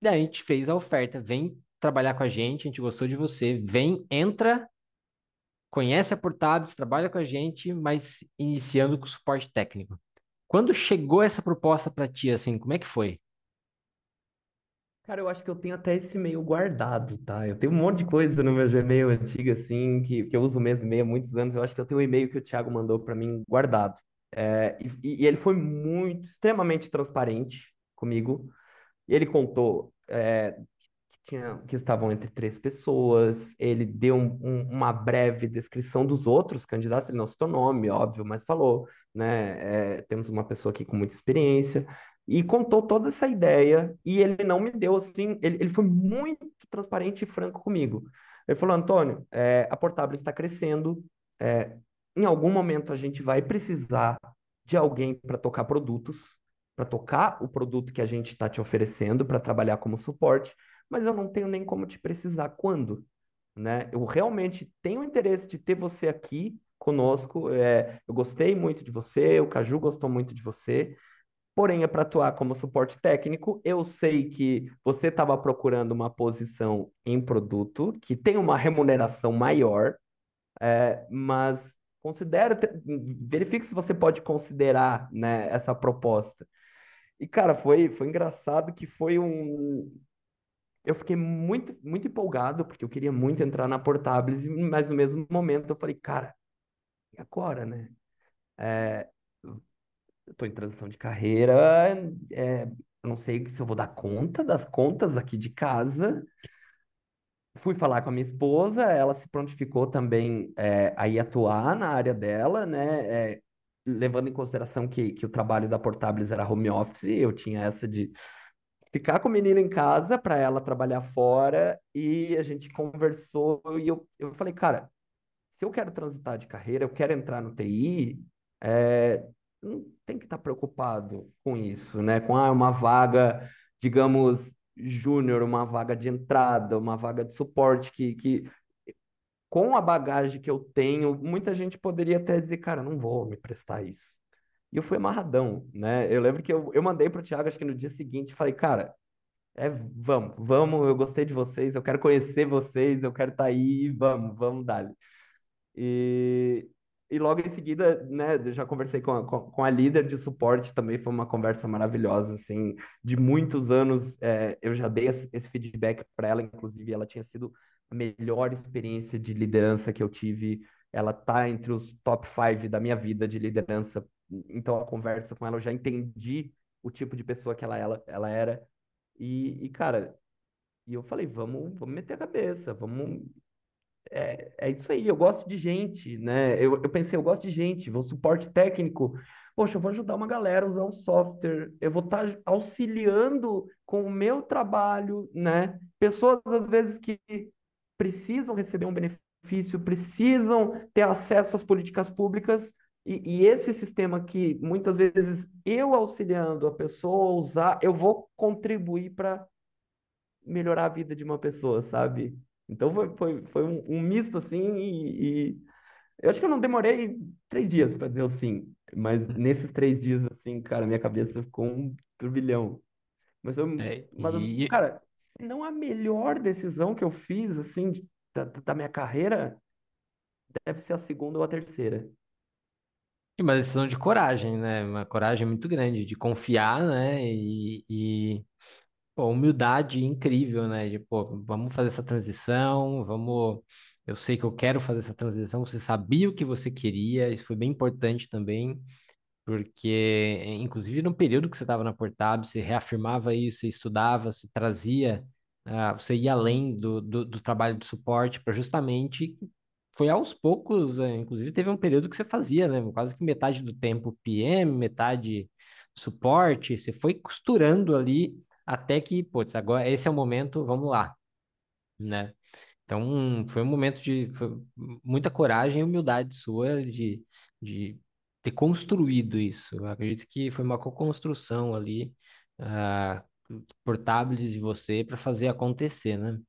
Daí a gente fez a oferta, vem trabalhar com a gente, a gente gostou de você, vem, entra conhece a Portables, trabalha com a gente, mas iniciando com suporte técnico. Quando chegou essa proposta para ti, assim, como é que foi? Cara, eu acho que eu tenho até esse e-mail guardado, tá? Eu tenho um monte de coisa no meu Gmail antigo, assim, que, que eu uso o mesmo e-mail há muitos anos. Eu acho que eu tenho um e-mail que o Thiago mandou para mim guardado. É, e, e ele foi muito, extremamente transparente comigo. Ele contou é, que, tinha, que estavam entre três pessoas. Ele deu um- um- uma breve descrição dos outros candidatos. Ele não citou nome, óbvio, mas falou, né? é, temos uma pessoa aqui com muita experiência e contou toda essa ideia e ele não me deu assim, ele, ele foi muito transparente e franco comigo. Ele falou, Antônio, é, a Portable está crescendo, é, em algum momento a gente vai precisar de alguém para tocar produtos, para tocar o produto que a gente está te oferecendo, para trabalhar como suporte, mas eu não tenho nem como te precisar quando, né? Eu realmente tenho interesse de ter você aqui conosco, é, eu gostei muito de você, o Caju gostou muito de você, porém é para atuar como suporte técnico. Eu sei que você estava procurando uma posição em produto que tem uma remuneração maior, é, mas considera, verifique se você pode considerar, né, essa proposta. E, cara, foi, foi engraçado que foi um. Eu fiquei muito, muito empolgado, porque eu queria muito entrar na Portables, mas no mesmo momento eu falei, cara, e agora, né? É, eu tô em transição de carreira, é, não sei se eu vou dar conta das contas aqui de casa. Fui falar com a minha esposa, ela se prontificou também é, a ir atuar na área dela, né? É, levando em consideração que, que o trabalho da Portables era home office, eu tinha essa de ficar com o menino em casa para ela trabalhar fora, e a gente conversou e eu, eu falei, cara, se eu quero transitar de carreira, eu quero entrar no TI, é, não tem que estar preocupado com isso, né? Com ah, uma vaga, digamos, júnior, uma vaga de entrada, uma vaga de suporte que, que com a bagagem que eu tenho, muita gente poderia até dizer, cara, não vou me prestar isso. E eu fui amarradão, né? Eu lembro que eu, eu mandei para o Thiago, acho que no dia seguinte, falei, cara, É, vamos, vamos, eu gostei de vocês, eu quero conhecer vocês, eu quero estar aí, vamos, vamos dar. E, e logo em seguida, né, já conversei com a, com, a líder de suporte, também foi uma conversa maravilhosa, assim, de muitos anos, é, eu já dei esse, esse feedback para ela, inclusive ela tinha sido a melhor experiência de liderança que eu tive, ela tá entre os top five da minha vida de liderança, então a conversa com ela eu já entendi o tipo de pessoa que ela, ela, ela era, e, e cara, e eu falei, vamos, vamos meter a cabeça, vamos é, é isso aí, eu gosto de gente, né? Eu, eu pensei, eu gosto de gente, vou suporte técnico. Poxa, eu vou ajudar uma galera a usar um software, eu vou estar auxiliando com o meu trabalho, né? Pessoas, às vezes, que precisam receber um benefício, precisam ter acesso às políticas públicas, e, e esse sistema que, muitas vezes, eu auxiliando a pessoa a usar, eu vou contribuir para melhorar a vida de uma pessoa, sabe? Então foi, foi, foi um, um misto assim, e, e, eu acho que eu não demorei três dias para dizer o sim, mas nesses três dias, assim, cara, minha cabeça ficou um turbilhão. Mas foi É, uma das, e, cara, se não a melhor decisão que eu fiz, assim, de- da, da minha carreira, deve ser a segunda ou a terceira. e uma decisão de coragem, né? Uma coragem muito grande, de confiar, né? E, e pô, humildade incrível, né? De, pô, vamos fazer essa transição, vamos. Eu sei que eu quero fazer essa transição. Você sabia o que você queria, isso foi bem importante também. porque, inclusive, no período que você estava na Portab, você reafirmava isso, você estudava, você trazia, ah, você ia além do, do, do trabalho de suporte para justamente. Foi aos poucos, eh, inclusive teve um período que você fazia, né? Quase que metade do tempo PM, metade suporte, você foi costurando ali até que, putz, agora esse é o momento, vamos lá, né? Então, foi um momento de muita coragem e humildade sua de, de ter construído isso. Eu acredito que foi uma co-construção ali, ah, por Tables e você para fazer acontecer, né?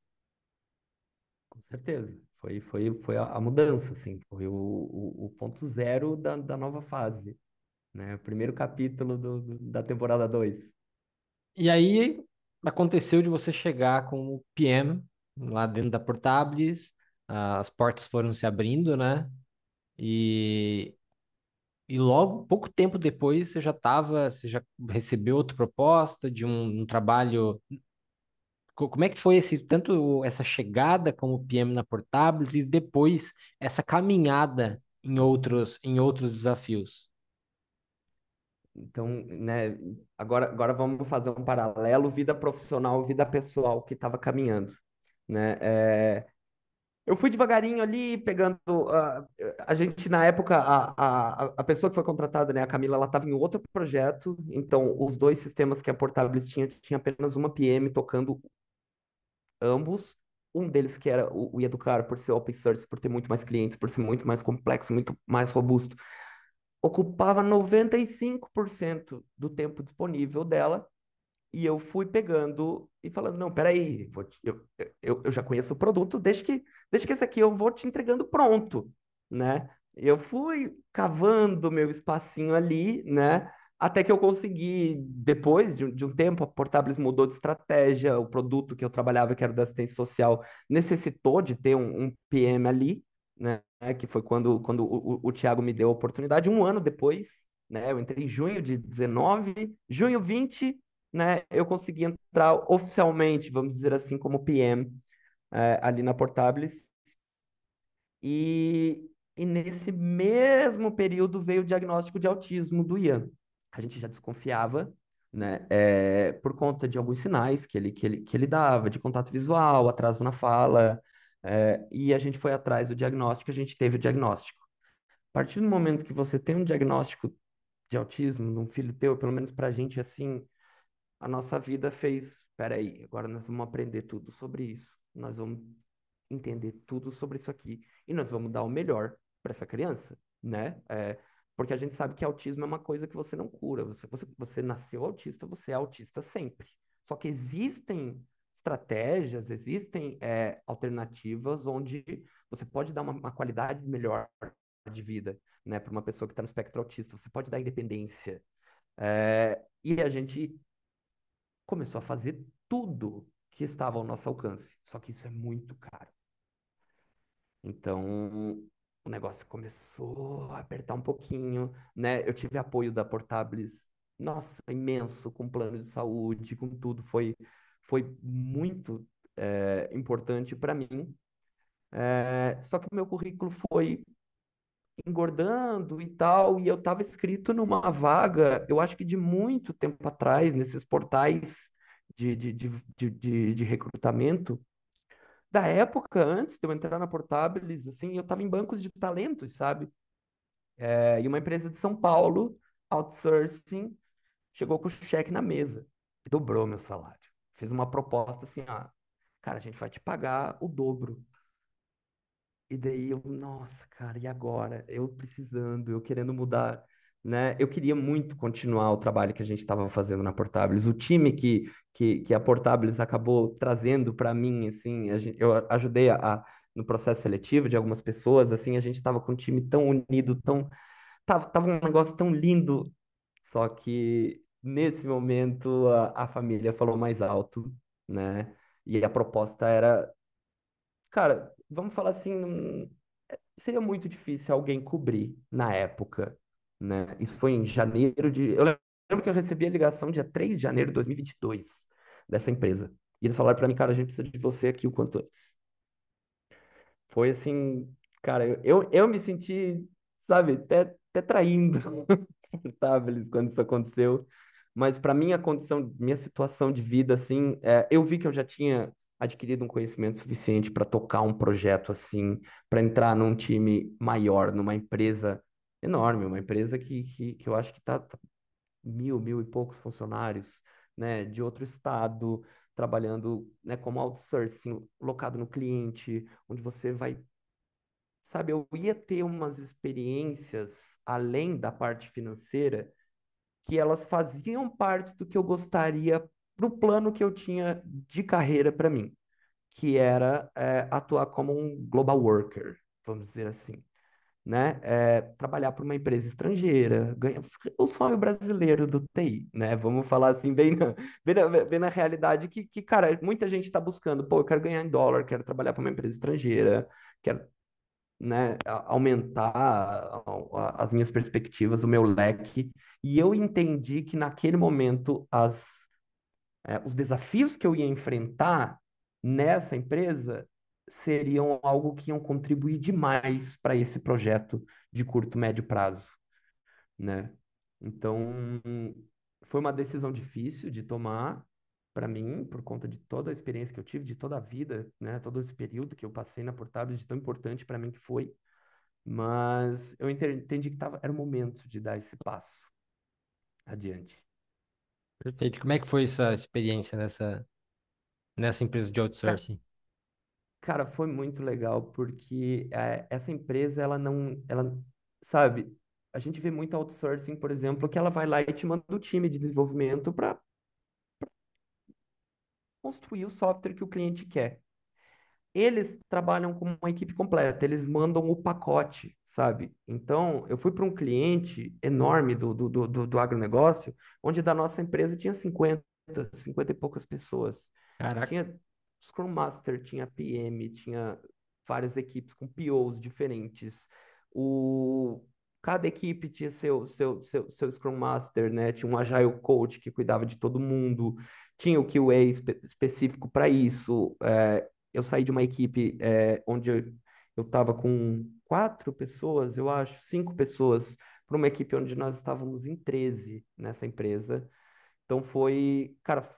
Com certeza. Foi, foi, foi a, mudança, assim, foi o, o, o ponto zero da, da nova fase, né? O primeiro capítulo do, do- da temporada dois E aí aconteceu de você chegar com o PM lá dentro da Portables, as portas foram se abrindo, né? E, e logo, pouco tempo depois, você já estava, você já recebeu outra proposta de um, um trabalho Co- Como é que foi esse, tanto essa chegada como PM na Portables e depois essa caminhada em outros, em outros desafios? Então, né, agora, agora vamos fazer um paralelo, vida profissional, vida pessoal que estava caminhando, né? É, eu fui devagarinho ali, pegando, ah, a gente na época, a, a, a pessoa que foi contratada, né, a Camila, ela estava em outro projeto, então os dois sistemas que a Portables tinha, tinha apenas uma PM tocando ambos, um deles que era o, o Educar, por ser open source, por ter muito mais clientes, por ser muito mais complexo, muito mais robusto, ocupava 95% do tempo disponível dela, e eu fui pegando e falando, não, peraí, vou te- eu, eu, eu já conheço o produto, deixa que, deixa que esse aqui eu vou te entregando pronto, né? Eu fui cavando meu espacinho ali, né? Até que eu consegui, depois de, de um tempo, a Portables mudou de estratégia, o produto que eu trabalhava, que era da assistência social, necessitou de ter um, um PM ali, né? Que foi quando, quando o, o, Thiago me deu a oportunidade, um ano depois, né? Eu entrei em junho de 19, junho 20 né, eu consegui entrar oficialmente, vamos dizer assim, como PM, eh, ali na Portables. E, e nesse mesmo período veio o diagnóstico de autismo do Ian. A gente já desconfiava, né, eh, por conta de alguns sinais que ele, que ele, que ele dava, de contato visual, atraso na fala, eh, e a gente foi atrás do diagnóstico, a gente teve o diagnóstico. A partir do momento que você tem um diagnóstico de autismo num filho teu, pelo menos pra gente, assim, a nossa vida fez, peraí, agora nós vamos aprender tudo sobre isso, nós vamos entender tudo sobre isso aqui e nós vamos dar o melhor para essa criança, né? É, porque a gente sabe que autismo é uma coisa que você não cura. Você, você, você nasceu autista, você é autista sempre. Só que existem estratégias, existem é, alternativas onde você pode dar uma, uma qualidade melhor de vida, né, para uma pessoa que está no espectro autista. Você pode dar independência. É, e a gente começou a fazer tudo que estava ao nosso alcance. Só que isso é muito caro. Então, o negócio começou a apertar um pouquinho, né? Eu tive apoio da Portables, nossa, imenso, com plano de saúde, com tudo. Foi, foi muito é, importante para mim. É, só que o meu currículo foi engordando e tal, e eu estava inscrito numa vaga, eu acho que de muito tempo atrás, nesses portais de, de, de, de, de, recrutamento, da época, antes de eu entrar na Portabilis, assim, eu estava em bancos de talentos, sabe? É, e uma empresa de São Paulo, outsourcing, chegou com o cheque na mesa e dobrou meu salário. Fez uma proposta assim, ah, cara, a gente vai te pagar o dobro. E daí eu, nossa, cara, e agora? Eu precisando, eu querendo mudar, né? Eu queria muito continuar o trabalho que a gente estava fazendo na Portabilis. O time que, que, que a Portabilis acabou trazendo para mim, assim, gente, eu ajudei a, a, no processo seletivo de algumas pessoas, assim, a gente estava com um time tão unido, tão tava, tava um negócio tão lindo. Só que nesse momento a, a família falou mais alto, né? E a proposta era, cara, vamos falar assim, seria muito difícil alguém cobrir na época, né? Isso foi em janeiro de. Eu lembro que eu recebi a ligação dia 3 de janeiro de 2022 dessa empresa. E eles falaram para mim, cara, a gente precisa de você aqui o quanto antes. Foi assim, cara, eu, eu me senti, sabe, até, até traindo quando isso aconteceu. Mas para minha condição, minha situação de vida, assim, é, eu vi que eu já tinha adquirido um conhecimento suficiente para tocar um projeto assim, para entrar num time maior, numa empresa enorme, uma empresa que, que, que eu acho que está tá mil, mil e poucos funcionários, né, de outro estado, trabalhando, né, como outsourcing, locado no cliente, onde você vai, sabe, eu ia ter umas experiências além da parte financeira que elas faziam parte do que eu gostaria para o plano que eu tinha de carreira para mim, que era é, atuar como um global worker, vamos dizer assim. Né? É, trabalhar para uma empresa estrangeira, ganhar o sonho brasileiro do TI, né? Vamos falar assim, bem na, bem na, bem na realidade que, que, cara, muita gente está buscando, pô, eu quero ganhar em dólar, quero trabalhar para uma empresa estrangeira, quero né, aumentar as minhas perspectivas, o meu leque. E eu entendi que naquele momento as é, os desafios que eu ia enfrentar nessa empresa seriam algo que iam contribuir demais para esse projeto de curto, médio prazo, né? Então, foi uma decisão difícil de tomar para mim, por conta de toda a experiência que eu tive, de toda a vida, né? Todo esse período que eu passei na Portábil, de tão importante para mim que foi. Mas eu entendi que tava, era o momento de dar esse passo adiante. Perfeito. Como é que foi essa experiência nessa, nessa empresa de outsourcing? Cara, foi muito legal porque é, essa empresa, ela não, ela, sabe, a gente vê muito outsourcing, por exemplo, que ela vai lá e te manda o time de desenvolvimento para construir o software que o cliente quer. Eles trabalham com uma equipe completa, eles mandam o pacote, sabe? Então, eu fui para um cliente enorme do, do, do, do agronegócio, onde da nossa empresa tinha 50, 50 e poucas pessoas. Caraca. Tinha Scrum Master, tinha PM, tinha várias equipes com POs diferentes. O... Cada equipe tinha seu, seu, seu, seu Scrum Master, né? Tinha um Agile Coach que cuidava de todo mundo. Tinha o QA espe específico para isso. É, eu saí de uma equipe é, onde eu estava com quatro pessoas, eu acho, cinco pessoas, para uma equipe onde nós estávamos em 13 nessa empresa. Então foi, cara,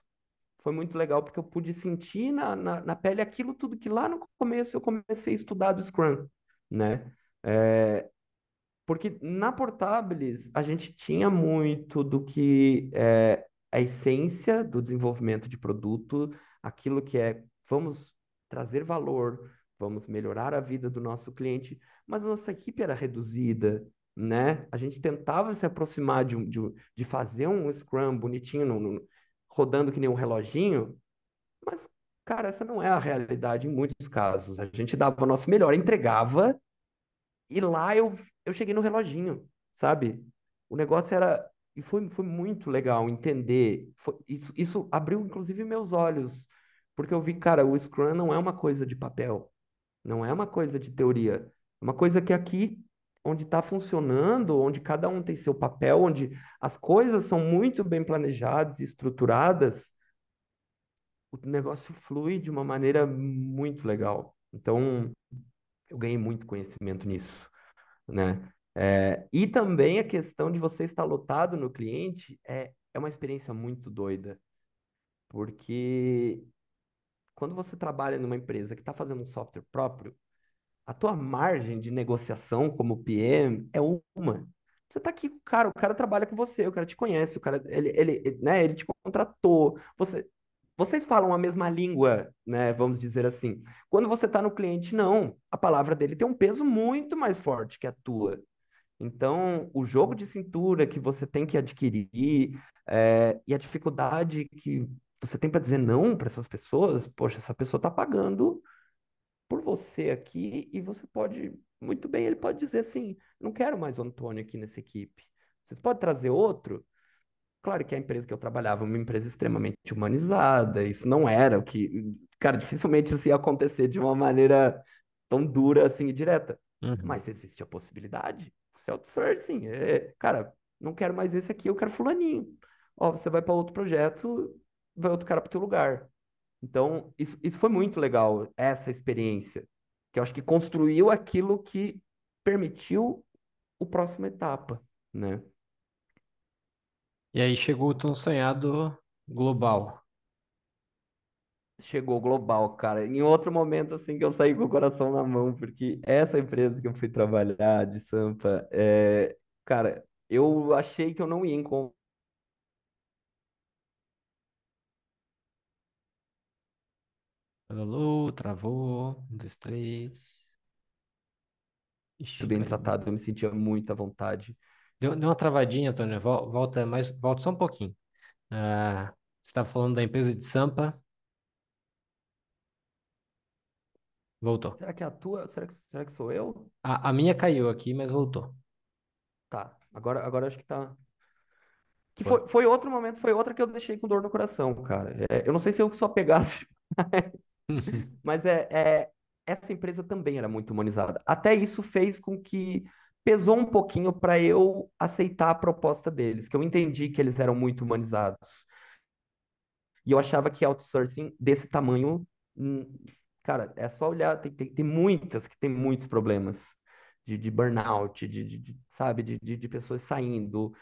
foi muito legal porque eu pude sentir na, na, na pele aquilo tudo que lá no começo eu comecei a estudar do Scrum, né? É, porque na Portables a gente tinha muito do que é a essência do desenvolvimento de produto, aquilo que é vamos trazer valor, vamos melhorar a vida do nosso cliente, mas a nossa equipe era reduzida, né? A gente tentava se aproximar de, de, de fazer um Scrum bonitinho, no, no, rodando que nem um reloginho, mas, cara, essa não é a realidade em muitos casos. A gente dava o nosso melhor, entregava, e lá eu, eu cheguei no reloginho, sabe? O negócio era e foi, foi muito legal entender. Foi- isso, isso abriu, inclusive, meus olhos, porque eu vi, cara, o Scrum não é uma coisa de papel, não é uma coisa de teoria, é uma coisa que aqui, onde está funcionando, onde cada um tem seu papel, onde as coisas são muito bem planejadas e estruturadas, o negócio flui de uma maneira muito legal. Então, eu ganhei muito conhecimento nisso, né? É, e também a questão de você estar lotado no cliente é, é uma experiência muito doida, porque quando você trabalha numa empresa que está fazendo um software próprio, a tua margem de negociação como PM é uma. Você está aqui, cara, o cara trabalha com você, o cara te conhece, o cara, ele, ele, né, ele te contratou, você, vocês falam a mesma língua, né, vamos dizer assim. Quando você está no cliente, não, a palavra dele tem um peso muito mais forte que a tua. Então, o jogo de cintura que você tem que adquirir é, e a dificuldade que você tem para dizer não para essas pessoas, poxa, essa pessoa está pagando por você aqui e você pode, muito bem, ele pode dizer assim, não quero mais o Antônio aqui nessa equipe. Vocês podem trazer outro? Claro que a empresa que eu trabalhava é uma empresa extremamente humanizada, isso não era o que, cara, dificilmente isso ia acontecer de uma maneira tão dura assim e direta. Uhum. Mas existe a possibilidade. Você outsourcing, é, cara, não quero mais esse aqui, eu quero fulaninho. Ó, você vai para outro projeto, vai outro cara para teu lugar. Então, isso, isso foi muito legal, essa experiência, que eu acho que construiu aquilo que permitiu o próxima etapa, né? E aí chegou o tão sonhado global. Chegou global, cara. Em outro momento, assim, que eu saí com o coração na mão, porque essa empresa que eu fui trabalhar, de Sampa, é... cara, eu achei que eu não ia encontrar Alô, travou. Um, dois, três. muito Ixi, bem caiu. tratado, eu me sentia muito à vontade. Deu, deu uma travadinha, Antônio. Vol- Volta mais, volta só um pouquinho. Ah, você estava falando da empresa de Sampa. Voltou. Será que é a tua? Será que, será que sou eu? A, a minha caiu aqui, mas voltou. Tá, agora, agora acho que tá. Que Foi. foi, foi outro momento, foi outra que eu deixei com dor no coração, cara. É, eu não sei se eu que só pegasse, mas é, é, essa empresa também era muito humanizada. Até isso fez com que pesou um pouquinho para eu aceitar a proposta deles, que eu entendi que eles eram muito humanizados. E eu achava que outsourcing desse tamanho, hum, cara, é só olhar, tem, tem, tem muitas que tem muitos problemas de, de burnout, de, de, de, sabe, de, de, pessoas saindo.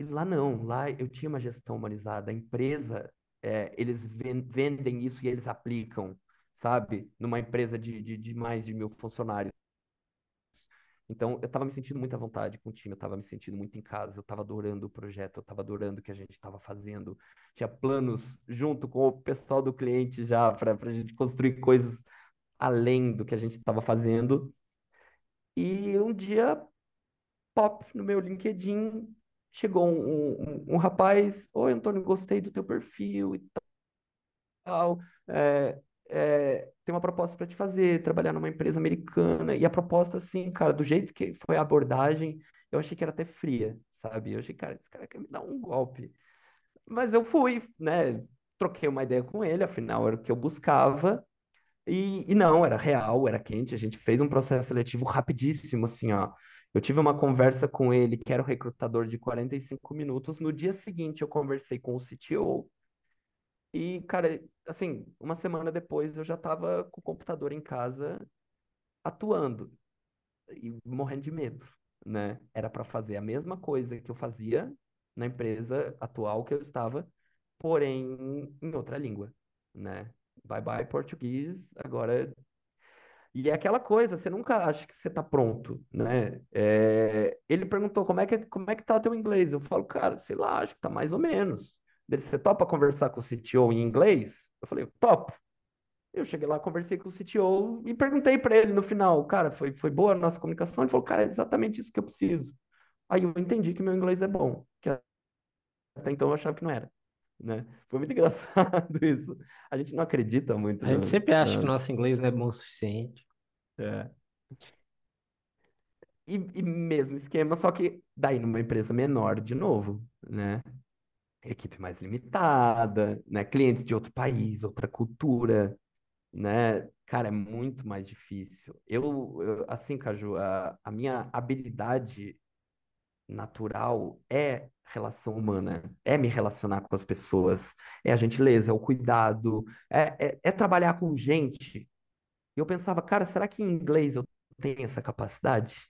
E lá não, lá eu tinha uma gestão humanizada. A empresa, é, eles ven- vendem isso e eles aplicam, sabe? Numa empresa de, de mais de mil funcionários. Então, eu estava me sentindo muito à vontade com o time, eu estava me sentindo muito em casa, eu estava adorando o projeto, eu estava adorando o que a gente estava fazendo. Tinha planos junto com o pessoal do cliente já para a gente construir coisas além do que a gente estava fazendo. E um dia, pop, no meu LinkedIn, chegou um, um, um rapaz, Oi, Antônio, gostei do teu perfil e tal. É, é, tem uma proposta para te fazer, trabalhar numa empresa americana. E a proposta, assim, cara, do jeito que foi a abordagem, eu achei que era até fria, sabe? Eu achei, cara, esse cara quer me dar um golpe. Mas eu fui, né? Troquei uma ideia com ele, afinal era o que eu buscava. E, e não, era real, era quente. A gente fez um processo seletivo rapidíssimo, assim, ó. Eu tive uma conversa com ele, que era o recrutador de 45 minutos. No dia seguinte, eu conversei com o CTO. E, cara, assim, uma semana depois eu já estava com o computador em casa atuando e morrendo de medo, né? Era para fazer a mesma coisa que eu fazia na empresa atual que eu estava, porém em outra língua, né? Bye bye português, agora. E é aquela coisa, você nunca acha que você está pronto, né? É, Ele perguntou como é que como é que tá teu inglês? Eu falo, cara, sei lá, acho que tá mais ou menos. Ele, você topa conversar com o CTO em inglês? Eu falei, topo. Eu cheguei lá, conversei com o CTO e perguntei para ele no final, cara, foi, foi boa a nossa comunicação? Ele falou, cara, é exatamente isso que eu preciso. Aí eu entendi que meu inglês é bom, que até então eu achava que não era, né? Foi muito engraçado isso. A gente não acredita muito A gente no, sempre acha que o na- nosso inglês não é bom o suficiente. é. e, e mesmo esquema, só que daí numa empresa menor de novo, né? Equipe mais limitada, né? Clientes de outro país, outra cultura, né? Cara, é muito mais difícil. Eu, eu assim, Caju, a, a minha habilidade natural é relação humana, é me relacionar com as pessoas, é a gentileza, é o cuidado, é, é, é trabalhar com gente. E eu pensava, cara, será que em inglês eu tenho essa capacidade?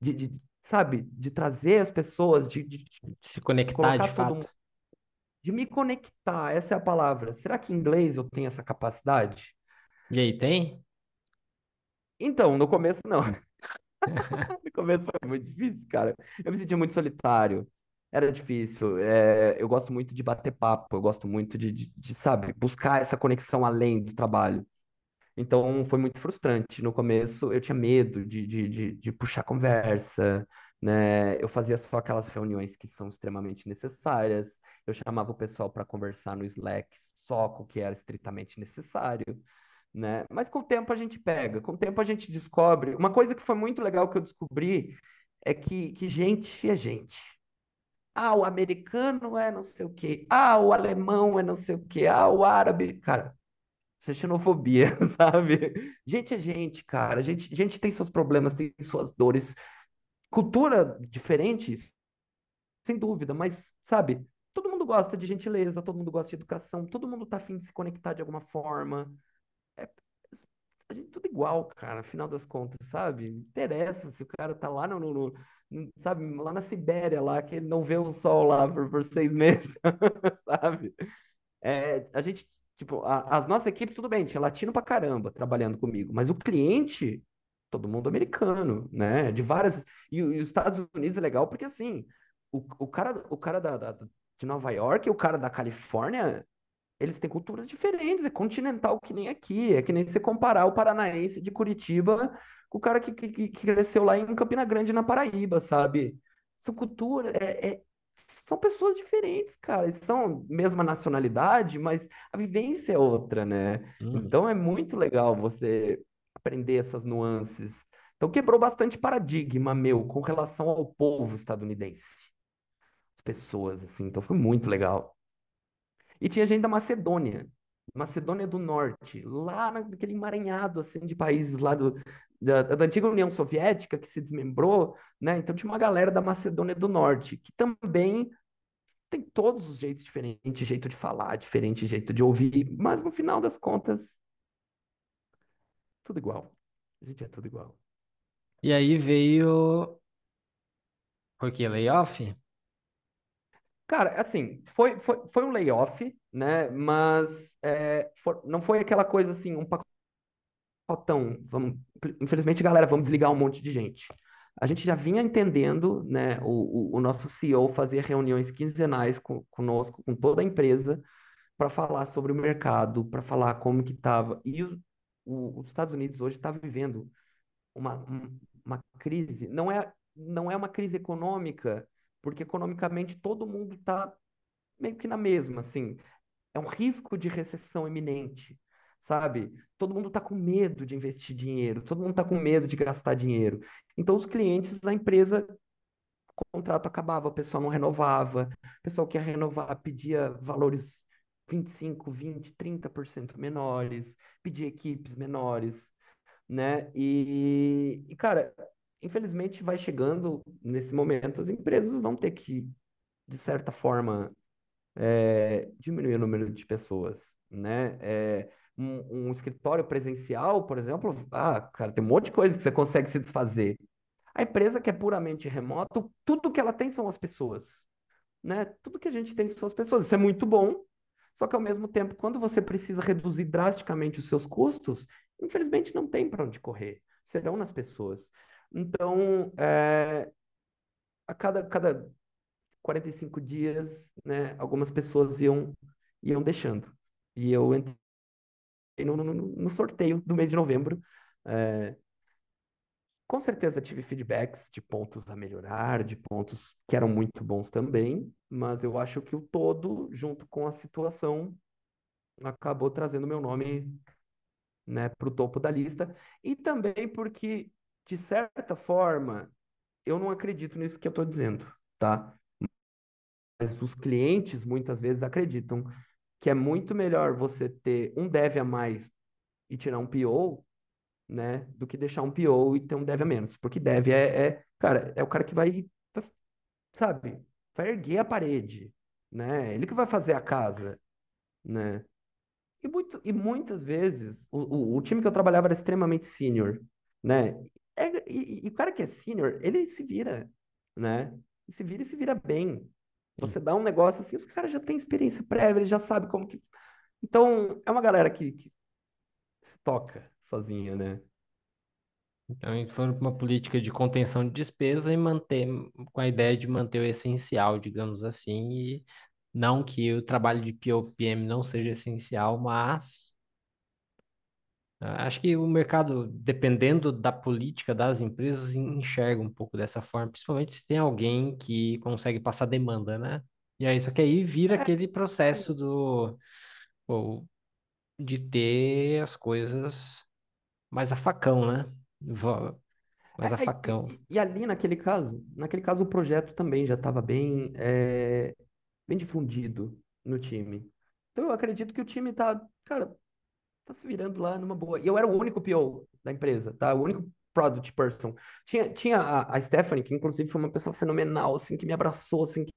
De, de, sabe, de trazer as pessoas, de, de Se conectar de mundo, fato. de me conectar, essa é a palavra. Será que em inglês eu tenho essa capacidade? E aí, tem? Então, no começo não. No começo foi muito difícil, cara. Eu me sentia muito solitário. Era difícil. É, eu gosto muito de bater papo, eu gosto muito de, de, de, sabe, buscar essa conexão além do trabalho. Então foi muito frustrante. No começo eu tinha medo de, de, de, de puxar conversa, né? Eu fazia só aquelas reuniões que são extremamente necessárias. Eu chamava o pessoal para conversar no Slack só com o que era estritamente necessário né? Mas com o tempo a gente pega, com o tempo a gente descobre. Uma coisa que foi muito legal que eu descobri é que, que gente é gente. Ah, o americano é não sei o quê. Ah, o alemão é não sei o quê. Ah, o árabe. Cara, isso é xenofobia, sabe? Gente é gente, cara. Gente, gente tem seus problemas, tem suas dores. Cultura diferente, sem dúvida, mas, sabe? Todo mundo gosta de gentileza, todo mundo gosta de educação, todo mundo tá afim de se conectar de alguma forma é, a gente tudo igual, cara, afinal das contas, sabe? Interessa se o cara tá lá no, no, no sabe, lá na Sibéria, lá, que ele não vê o sol lá por, por seis meses, sabe? É, a gente, tipo, a, as nossas equipes, tudo bem, tinha latino pra caramba trabalhando comigo, mas o cliente, todo mundo americano, né? De várias. E, e os Estados Unidos é legal porque, assim, o, o cara, o cara da, da, de Nova York e o cara da Califórnia eles têm culturas diferentes, é continental que nem aqui. É que nem você comparar o paranaense de Curitiba com o cara que, que, que cresceu lá em Campina Grande, na Paraíba, sabe? São culturas, é, é, são pessoas diferentes, cara. Eles são mesma nacionalidade, mas a vivência é outra, né? Hum. Então é muito legal você aprender essas nuances. Então quebrou bastante paradigma meu com relação ao povo estadunidense. As pessoas, assim. Então foi muito legal. E tinha gente da Macedônia, Macedônia do Norte, lá naquele emaranhado assim, de países lá do, da, da antiga União Soviética que se desmembrou, né? Então tinha uma galera da Macedônia do Norte, que também tem todos os jeitos diferentes, jeito de falar, diferente jeito de ouvir, mas no final das contas, tudo igual. A gente é tudo igual. E aí veio. Por quê? Layoff? Cara, assim, foi, foi, foi um layoff, né? Mas é, for- não foi aquela coisa assim, um pacotão. Vamos, infelizmente, galera, vamos desligar um monte de gente. A gente já vinha entendendo, né? O, o, o nosso CEO fazia reuniões quinzenais com, conosco, com toda a empresa, para falar sobre o mercado, para falar como que estava. E o, o- os Estados Unidos hoje está vivendo uma, um- uma crise. Não é, não é uma crise econômica, porque economicamente todo mundo está meio que na mesma, assim. É um risco de recessão iminente, sabe? Todo mundo está com medo de investir dinheiro, todo mundo está com medo de gastar dinheiro. Então, os clientes da empresa, o contrato acabava, o pessoal não renovava, o pessoal que ia renovar pedia valores 25, 20, 30% menores, pedia equipes menores, né? E, e, cara, infelizmente vai chegando nesse momento, as empresas vão ter que, de certa forma, é, diminuir o número de pessoas, né? É, um, um escritório presencial, por exemplo, ah, cara, tem um monte de coisa que você consegue se desfazer. A empresa que é puramente remoto, tudo que ela tem são as pessoas, né? Tudo que a gente tem são as pessoas. Isso é muito bom, só que ao mesmo tempo, quando você precisa reduzir drasticamente os seus custos, infelizmente não tem para onde correr. Serão nas pessoas. Então, é, a cada, cada 45 dias, né, algumas pessoas iam, iam deixando. E eu entrei no, no, no sorteio do mês de novembro. É, com certeza tive feedbacks de pontos a melhorar, de pontos que eram muito bons também, mas eu acho que o todo, junto com a situação, acabou trazendo meu nome, né, para o topo da lista. E também porque de certa forma, eu não acredito nisso que eu estou dizendo, tá? Mas os clientes muitas vezes acreditam que é muito melhor você ter um dev a mais e tirar um PO, né, do que deixar um PO e ter um dev a menos. Porque dev é, é cara, é o cara que vai, sabe, vai erguer a parede, né? Ele que vai fazer a casa, né? E, muito, e muitas vezes, o, o, o time que eu trabalhava era extremamente sênior, né? É, e, e, o cara que é sênior, ele se vira, né? E se vira e se vira bem. Você dá um negócio assim, os caras já têm experiência prévia, eles já sabem como que. Então, é uma galera que, que se toca sozinha, né? Então, para uma política de contenção de despesa e manter, com a ideia de manter o essencial, digamos assim, e não que o trabalho de POPM não seja essencial, mas acho que o mercado, dependendo da política das empresas, enxerga um pouco dessa forma, principalmente se tem alguém que consegue passar demanda, né? E aí, só que aí vira É, aquele processo do, pô, de ter as coisas mais a facão, né? Mais a é, e, facão. e- e ali naquele caso, naquele caso o projeto também já estava bem, é, bem difundido no time. Então eu acredito que o time tá, cara, tá se virando lá numa boa. E eu era o único PO da empresa, tá? O único product person. Tinha, tinha a, a Stephanie, que inclusive foi uma pessoa fenomenal, assim, que me abraçou, assim, que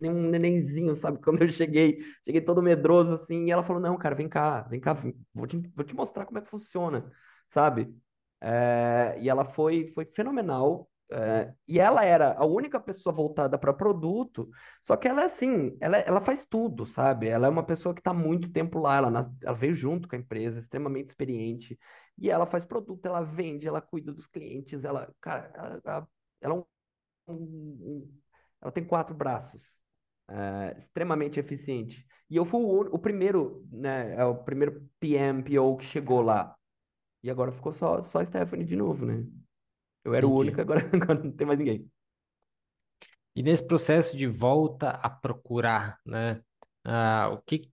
nem um nenenzinho, sabe? Quando eu cheguei, cheguei todo medroso, assim, e ela falou, não, cara, vem cá, vem cá, vou te, vou te mostrar como é que funciona, sabe? É, e ela foi, foi fenomenal. É, e ela era a única pessoa voltada para produto, só que ela é assim, ela, ela faz tudo, sabe? Ela é uma pessoa que está muito tempo lá, ela, ela veio junto com a empresa, extremamente experiente, e ela faz produto, ela vende, ela cuida dos clientes, ela, cara, ela, ela, ela é tem quatro braços, é, extremamente eficiente. E eu fui o, o primeiro, né, é o primeiro PM, PO que chegou lá. E agora ficou só, só Stephanie de novo, né? Eu era o único, agora, agora não tem mais ninguém. E nesse processo de volta a procurar, né? Ah, o que,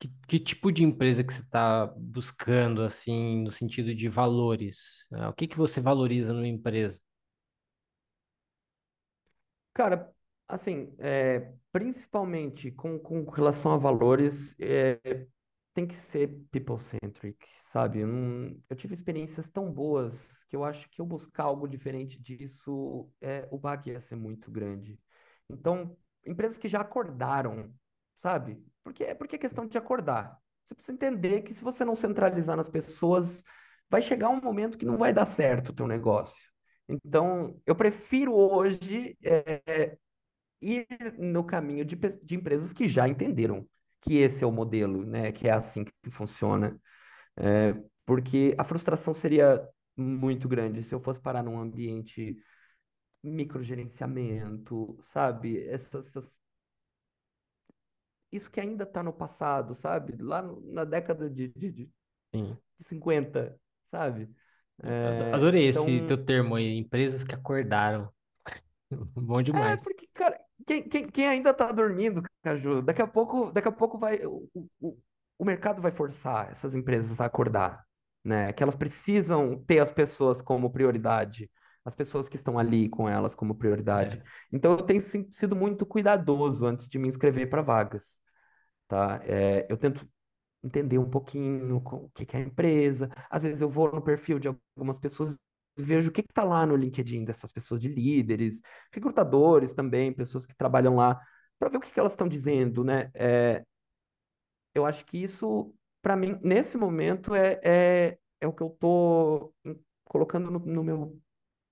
que, que tipo de empresa que você está buscando, assim, no sentido de valores? Ah, o que que você valoriza numa empresa? Cara, assim, é, principalmente com, com relação a valores, é, tem que ser people-centric, sabe? Eu, não- eu tive experiências tão boas que eu acho que eu buscar algo diferente disso, é, o baque ia ser muito grande. Então, empresas que já acordaram, sabe? Porque, é porque é questão de acordar. Você precisa entender que se você não centralizar nas pessoas, vai chegar um momento que não vai dar certo o teu negócio. Então, eu prefiro hoje é, ir no caminho de, de empresas que já entenderam que esse é o modelo, né? Que é assim que funciona. É, porque a frustração seria muito grande se eu fosse parar num ambiente microgerenciamento, sabe? Essas, essas- isso que ainda está no passado, sabe? Lá na década de, de, de Sim. 50, sabe? É, Adorei esse então, teu termo aí, empresas que acordaram. Bom É, demais. porque, cara, quem, quem, quem ainda tá dormindo, Caju, daqui a pouco, daqui a pouco vai, o, o, o mercado vai forçar essas empresas a acordar, né? Que elas precisam ter as pessoas como prioridade, as pessoas que estão ali com elas como prioridade. É, Então, eu tenho sido muito cuidadoso antes de me inscrever para vagas, tá? É, eu tento entender um pouquinho o que que é a empresa. Às vezes eu vou no perfil de algumas pessoas e vejo o que está lá no LinkedIn dessas pessoas de líderes, recrutadores também, pessoas que trabalham lá, para ver o que que elas estão dizendo, né? É, eu acho que isso, para mim, nesse momento, é, é, é o que eu estou colocando no, no meu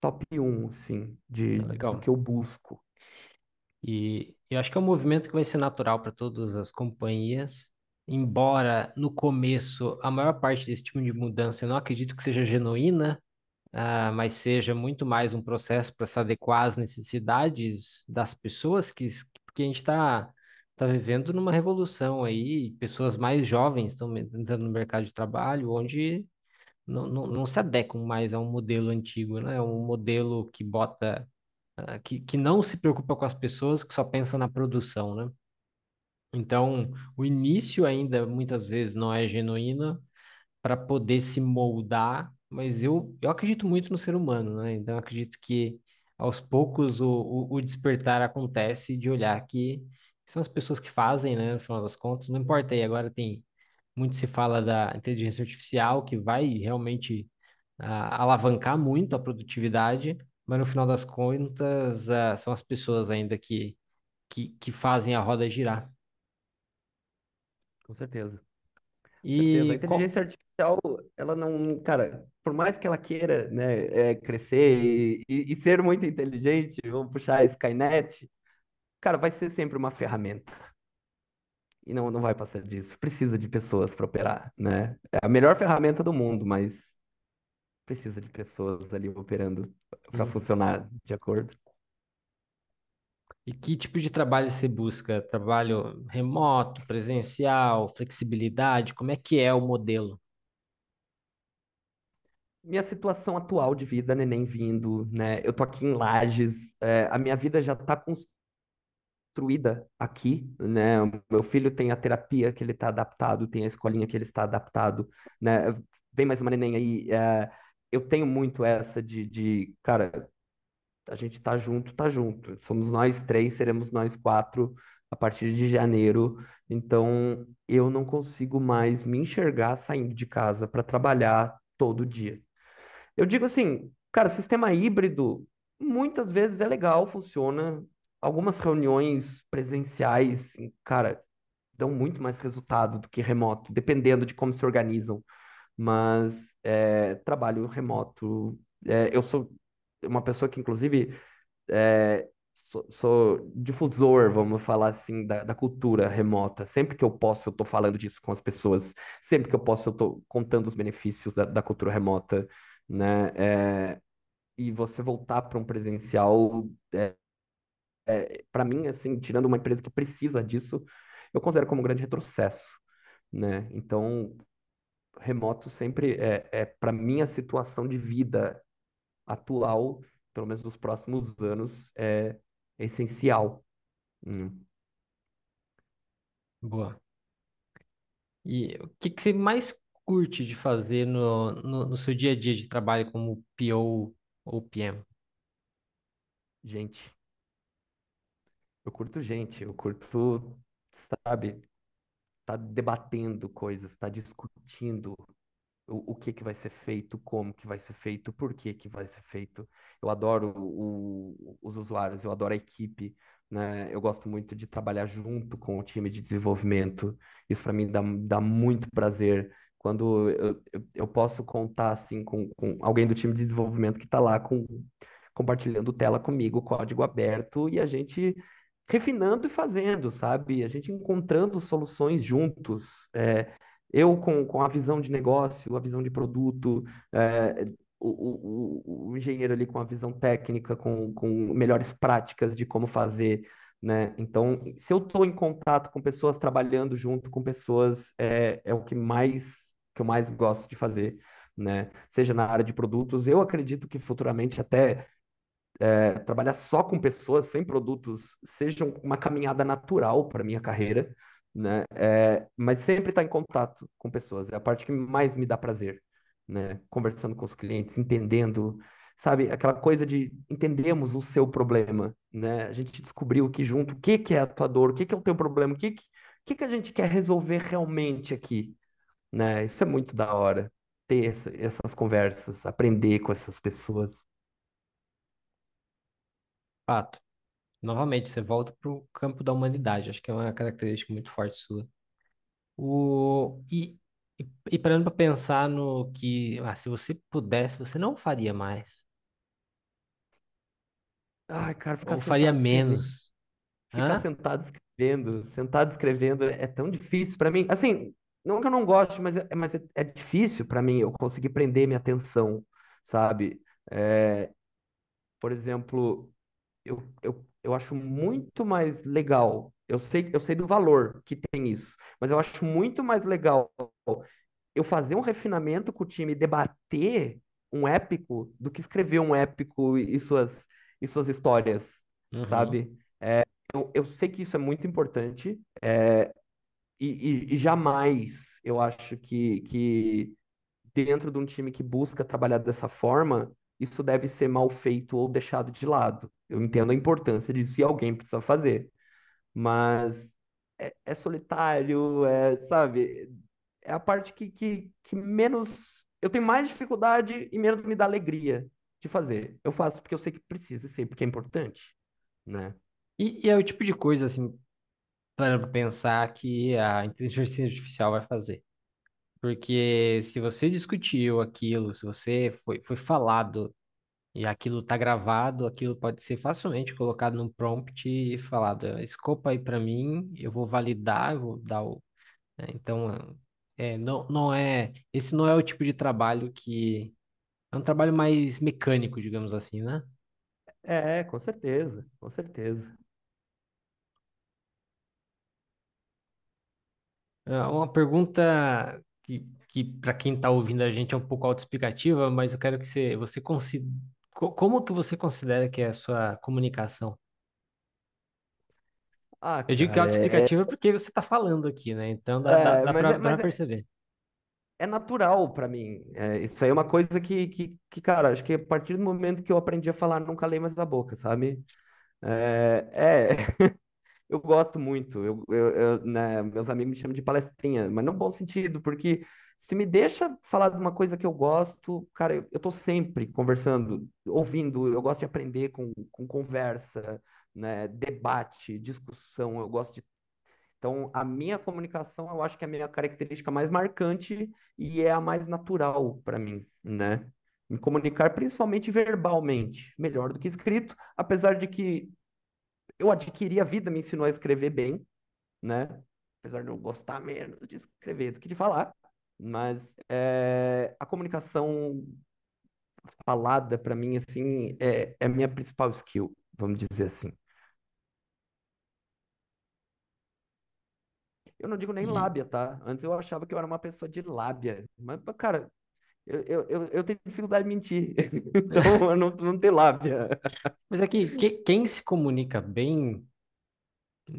top um assim, de, do legal. que eu busco. E eu acho que é um movimento que vai ser natural para todas as companhias, embora no começo a maior parte desse tipo de mudança eu não acredito que seja genuína, ah, mas seja muito mais um processo para se adequar às necessidades das pessoas, que, porque a gente está tá tá vivendo numa revolução aí, pessoas mais jovens estão entrando no mercado de trabalho, onde não, não, não se adequam mais a um modelo antigo, né? Um modelo que bota ah, que, que não se preocupa com as pessoas, que só pensa na produção, né? Então, o início ainda muitas vezes não é genuíno para poder se moldar mas eu, eu acredito muito no ser humano, né? Então acredito que aos poucos o, o, o despertar acontece de olhar que são as pessoas que fazem, né? No final das contas, não importa aí, agora tem muito se fala da inteligência artificial que vai realmente ah, alavancar muito a produtividade, mas no final das contas ah, são as pessoas ainda que, que, que fazem a roda girar. Com certeza. Com certeza. A E qual, inteligência artificial, ela não, cara, por mais que ela queira, né, é, crescer e, e, e ser muito inteligente, vamos puxar a Skynet, cara, vai ser sempre uma ferramenta. E não, não vai passar disso. Precisa de pessoas para operar, né? É a melhor ferramenta do mundo, mas precisa de pessoas ali operando para hum, funcionar de acordo. e que tipo de trabalho você busca? Trabalho remoto, presencial, flexibilidade? Como é que é o modelo? Minha situação atual de vida, neném vindo, né? Eu tô aqui em Lages, é, a minha vida já tá construída aqui, né? O meu filho tem a terapia que ele está adaptado, tem a escolinha que ele está adaptado, né? Vem mais uma neném aí. é, eu tenho muito essa de, de, cara, a gente tá junto, tá junto. Somos nós três, seremos nós quatro a partir de janeiro. Então, eu não consigo mais me enxergar saindo de casa para trabalhar todo dia. Eu digo assim, cara, sistema híbrido muitas vezes é legal, funciona. Algumas reuniões presenciais, cara, dão muito mais resultado do que remoto, dependendo de como se organizam. Mas é, trabalho remoto. é, eu sou uma pessoa que, inclusive, é, sou, sou difusor, vamos falar assim, da, da cultura remota. Sempre que eu posso, eu estou falando disso com as pessoas. Sempre que eu posso, eu estou contando os benefícios da, da cultura remota né? É, e você voltar para um presencial, é, para mim, assim, tirando uma empresa que precisa disso, eu considero como um grande retrocesso, né? Então, remoto sempre é, é para mim a situação de vida atual, pelo menos nos próximos anos, é, é essencial. Hum. Boa. E o que que você mais curte de fazer no, no, no seu dia a dia de trabalho como PO ou PM? Gente, eu curto gente, eu curto, sabe, tá debatendo coisas, tá discutindo o, o que que vai ser feito, como que vai ser feito, por que que vai ser feito. Eu adoro o- os usuários, eu adoro a equipe, né? Eu gosto muito de trabalhar junto com o time de desenvolvimento. Isso para mim dá, dá muito prazer. Quando eu, eu, eu posso contar assim com, com alguém do time de desenvolvimento que está lá com, compartilhando tela comigo, código aberto, e a gente refinando e fazendo, sabe? A gente encontrando soluções juntos. É, eu com, com a visão de negócio, a visão de produto, é, o, o, o, engenheiro ali com a visão técnica, com, com melhores práticas de como fazer, né? Então, se eu estou em contato com pessoas trabalhando junto com pessoas, é, é o que mais que eu mais gosto de fazer, né? Seja na área de produtos, eu acredito que futuramente até é, trabalhar só com pessoas, sem produtos, seja uma caminhada natural para minha carreira, né? É, mas sempre estar em contato com pessoas é a parte que mais me dá prazer, né? Conversando com os clientes, entendendo, sabe, aquela coisa de entendemos o seu problema, né? A gente descobriu aqui junto o que que é a tua dor, o que que é o teu problema, o que que, o que que a gente quer resolver realmente aqui, né? Isso é muito da hora. Ter essa- essas conversas, aprender com essas pessoas. Fato. Novamente, você volta para o campo da humanidade. Acho que é uma característica muito forte sua. O... E, e, e parando para pensar no que, ah, se você pudesse, você não faria mais. Ai, cara, ficar Ou faria sentado escrevendo. menos. ficar Hã? sentado escrevendo, sentado escrevendo é tão difícil para mim. Assim, não que eu não goste, mas é, mas é, é difícil para mim eu conseguir prender minha atenção, sabe? É, por exemplo, eu, eu, eu acho muito mais legal. Eu sei, eu sei do valor que tem isso, mas eu acho muito mais legal eu fazer um refinamento com o time, debater um épico, do que escrever um épico e suas, e suas histórias, Uhum. sabe? eu, eu sei que isso é muito importante, é, e, e- e jamais eu acho que, que dentro de um time que busca trabalhar dessa forma, isso deve ser mal feito ou deixado de lado. Eu entendo a importância disso e alguém precisa fazer. Mas é, é solitário, é, sabe? É a parte que, que, que menos. Eu tenho mais dificuldade e menos me dá alegria de fazer. Eu faço porque eu sei que precisa, sei porque é importante, né? E, e é o tipo de coisa, assim, para pensar que a inteligência artificial vai fazer. Porque se você discutiu aquilo, se você foi, foi falado e aquilo tá gravado, aquilo pode ser facilmente colocado num prompt e falado, escopa aí para mim, eu vou validar, eu vou dar o. né? Então, é, não, não é. Esse não é o tipo de trabalho que. É um trabalho mais mecânico, digamos assim, né? É, com certeza, com certeza. É uma pergunta que, que para quem está ouvindo a gente é um pouco autoexplicativa, mas eu quero que você, você consi- co- como que você considera que é a sua comunicação? Ah, Eu digo que é cara, é, autoexplicativa porque você está falando aqui, né? Então dá, dá, é, dá mas, para é, mas é, perceber. é natural para mim. É, isso aí é uma coisa que, que, que, cara, acho que a partir do momento que eu aprendi a falar, não calei mais a boca, sabe? É, é, eu gosto muito. Eu, eu, eu, né, meus amigos me chamam de palestrinha, mas no bom sentido, porque se me deixa falar de uma coisa que eu gosto, cara, eu, eu tô sempre conversando, ouvindo, eu gosto de aprender com, com conversa, né, debate, discussão, eu gosto de Então, a minha comunicação, eu acho que é a minha característica mais marcante e é a mais natural para mim, né? Me comunicar principalmente verbalmente, melhor do que escrito, apesar de que eu adquiri a vida, me ensinou a escrever bem, né? Apesar de eu gostar menos de escrever do que de falar, mas é, a comunicação falada para mim assim é, é a minha principal skill, vamos dizer assim. Eu não digo nem E, lábia, tá? Antes eu achava que eu era uma pessoa de lábia. Mas, cara, eu, eu, eu, tenho dificuldade de mentir. Então eu não, não tenho lábia. mas é que, que- quem se comunica bem,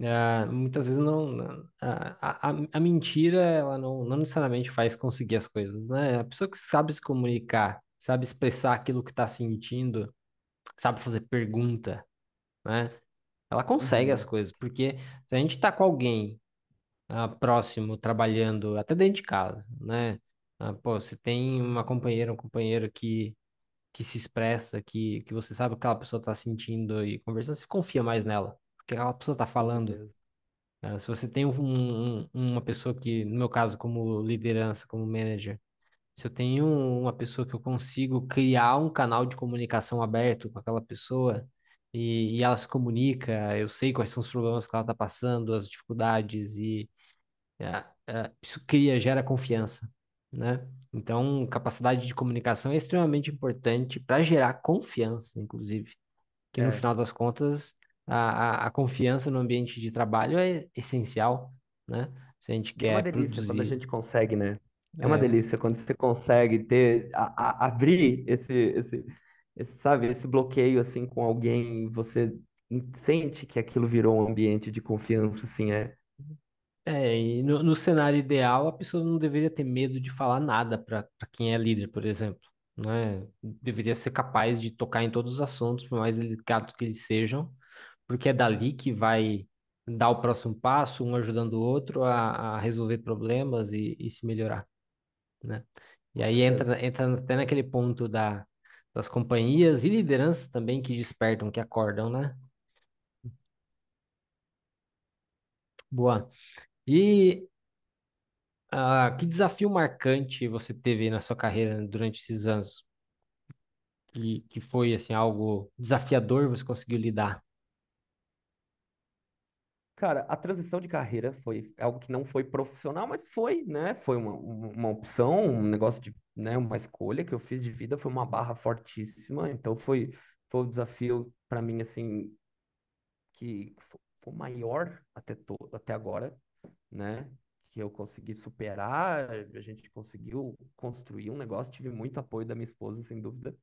ah, muitas vezes não. não- A, a, a mentira, ela não, não necessariamente faz conseguir as coisas, né? A pessoa que sabe se comunicar, sabe expressar aquilo que está sentindo, sabe fazer pergunta, né? Ela consegue as Uhum, coisas, porque se a gente está com alguém ah, próximo, trabalhando, até dentro de casa, né? Ah, pô, você tem uma companheira, um companheiro que, que se expressa, que, que você sabe o que aquela pessoa está sentindo e conversando, você confia mais nela, porque aquela pessoa está com falando. certeza. Ah, se você tem um, um- uma pessoa que, no meu caso, como liderança, como manager, se eu tenho uma pessoa que eu consigo criar um canal de comunicação aberto com aquela pessoa e, e ela se comunica, eu sei quais são os problemas que ela está passando, as dificuldades e é, é, isso cria, gera confiança, né? Então, capacidade de comunicação é extremamente importante para gerar confiança, inclusive, que no É, final das contas a, a, a confiança no ambiente de trabalho é essencial, né? Se a gente e é uma quer delícia quando a produzir. gente consegue, né? É uma É, delícia quando você consegue ter, a- abrir esse, esse, esse, sabe, esse bloqueio assim com alguém, você sente que aquilo virou um ambiente de confiança, assim, é. É, e no, no cenário ideal, a pessoa não deveria ter medo de falar nada para quem é líder, por exemplo. Né? Deveria ser capaz de tocar em todos os assuntos, por mais delicados que eles sejam, porque é dali que vai dar o próximo passo, um ajudando o outro a, a resolver problemas e, e se melhorar, né? E aí entra, entra até naquele ponto da, das companhias e lideranças também que despertam, que acordam, né? Boa. E ah, que desafio marcante você teve na sua carreira durante esses anos? Que, que foi assim algo desafiador você conseguiu lidar? Cara, a transição de carreira foi algo que não foi profissional, mas foi, né? Foi uma, uma opção, um negócio de, né? Uma escolha que eu fiz de vida, foi uma barra fortíssima. Então foi, foi um desafio para mim, assim, que fo- foi maior até, to, até agora, né? Que eu consegui superar, a gente conseguiu construir um negócio, tive muito apoio da minha esposa, sem dúvida,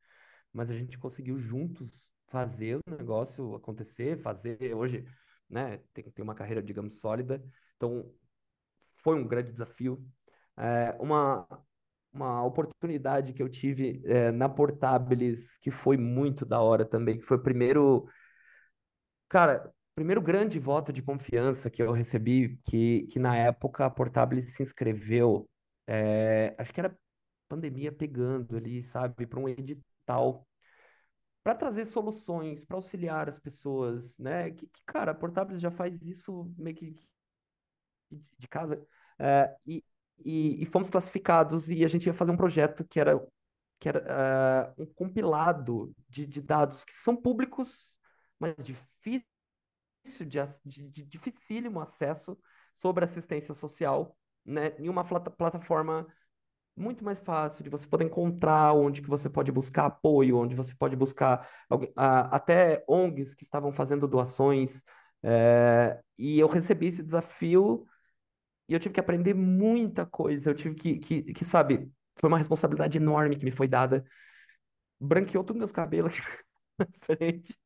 mas a gente conseguiu juntos fazer o negócio acontecer, fazer hoje, né? Tem, tem uma carreira, digamos, sólida. Então, foi um grande desafio. É, uma, uma oportunidade que eu tive é, na Portabilis, que foi muito da hora também, que foi o primeiro, cara, primeiro grande voto de confiança que eu recebi, que, que na época a Portabilis se inscreveu, é, acho que era pandemia pegando ali, sabe, para um edital para trazer soluções, para auxiliar as pessoas, né? Que, que, cara, a Portabilis já faz isso meio que de casa. É, e, e, e, fomos classificados e a gente ia fazer um projeto que era, que era uh, um compilado de, de, dados que são públicos, mas difícil de, de, de dificílimo acesso sobre assistência social, né, em uma plataforma muito mais fácil de você poder encontrar onde que você pode buscar apoio, onde você pode buscar uh, até ONGs que estavam fazendo doações. Uh, e eu recebi esse desafio e eu tive que aprender muita coisa. Eu tive que, que, que, sabe, foi uma responsabilidade enorme que me foi dada. Branqueou todos meus cabelos frente.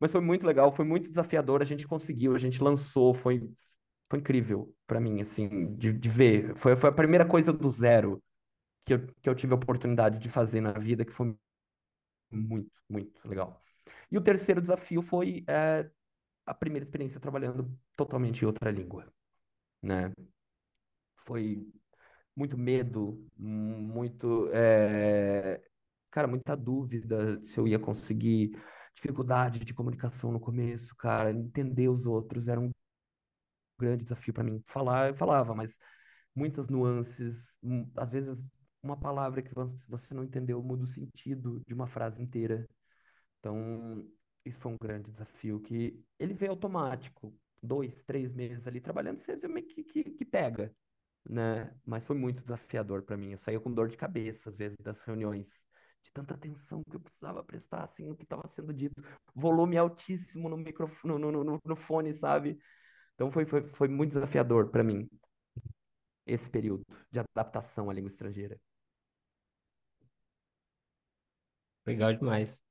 Mas foi muito legal, foi muito desafiador. A gente conseguiu, a gente lançou, foi, foi incrível para mim, assim, de, de ver. Foi, foi a primeira coisa do zero que eu, que eu tive a oportunidade de fazer na vida, que foi muito, muito legal. E o terceiro desafio foi é, a primeira experiência trabalhando totalmente em outra língua, né? foi muito medo, muito, é, cara, muita dúvida se eu ia conseguir, dificuldade de comunicação no começo, cara, entender os outros era um grande desafio para mim. Falar, eu falava, mas muitas nuances, às vezes uma palavra que você não entendeu muda o sentido de uma frase inteira. Então, isso foi um grande desafio que ele veio automático. Dois, três meses ali trabalhando, você meio que, que, que pega né? Mas foi muito desafiador para mim. Eu saía com dor de cabeça, às vezes, das reuniões, de tanta atenção que eu precisava prestar, assim, no que estava sendo dito. Volume altíssimo no microfone, no, no, no fone, sabe? Então foi, foi, foi muito desafiador para mim esse período de adaptação à língua estrangeira. Legal demais.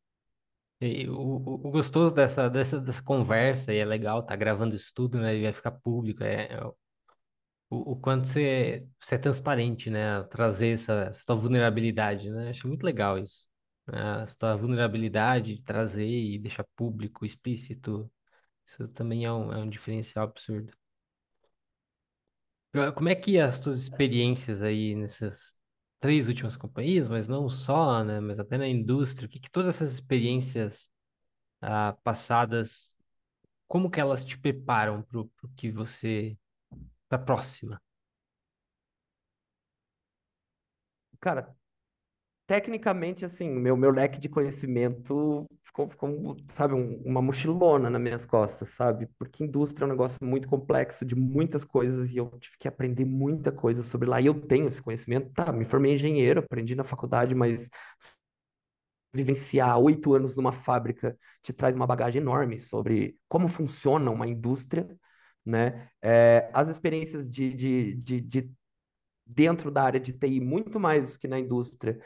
E o, o, o gostoso dessa, dessa, dessa conversa, e é legal, tá gravando isso tudo, né? E vai ficar público, é, é o, o quanto você, você é transparente, né? Trazer essa, essa tua vulnerabilidade, né? Acho muito legal isso. né? Essa tua vulnerabilidade, trazer e deixar público, explícito. Isso também é um, é um diferencial absurdo. Como é que as tuas experiências aí nessas três últimas companhias, mas não só, né? Mas até na indústria, o que que todas essas experiências ah, passadas, como que elas te preparam para o que você, para a próxima? Cara, tecnicamente, assim, meu, meu leque de conhecimento ficou, ficou sabe, um- uma mochilona nas minhas costas, sabe? Porque indústria é um negócio muito complexo, de muitas coisas, e eu tive que aprender muita coisa sobre lá. E eu tenho esse conhecimento, tá? Me formei engenheiro, aprendi na faculdade, mas vivenciar oito anos numa fábrica te traz uma bagagem enorme sobre como funciona uma indústria, né? É, as experiências de, de, de, de dentro da área de TI, muito mais do que na indústria,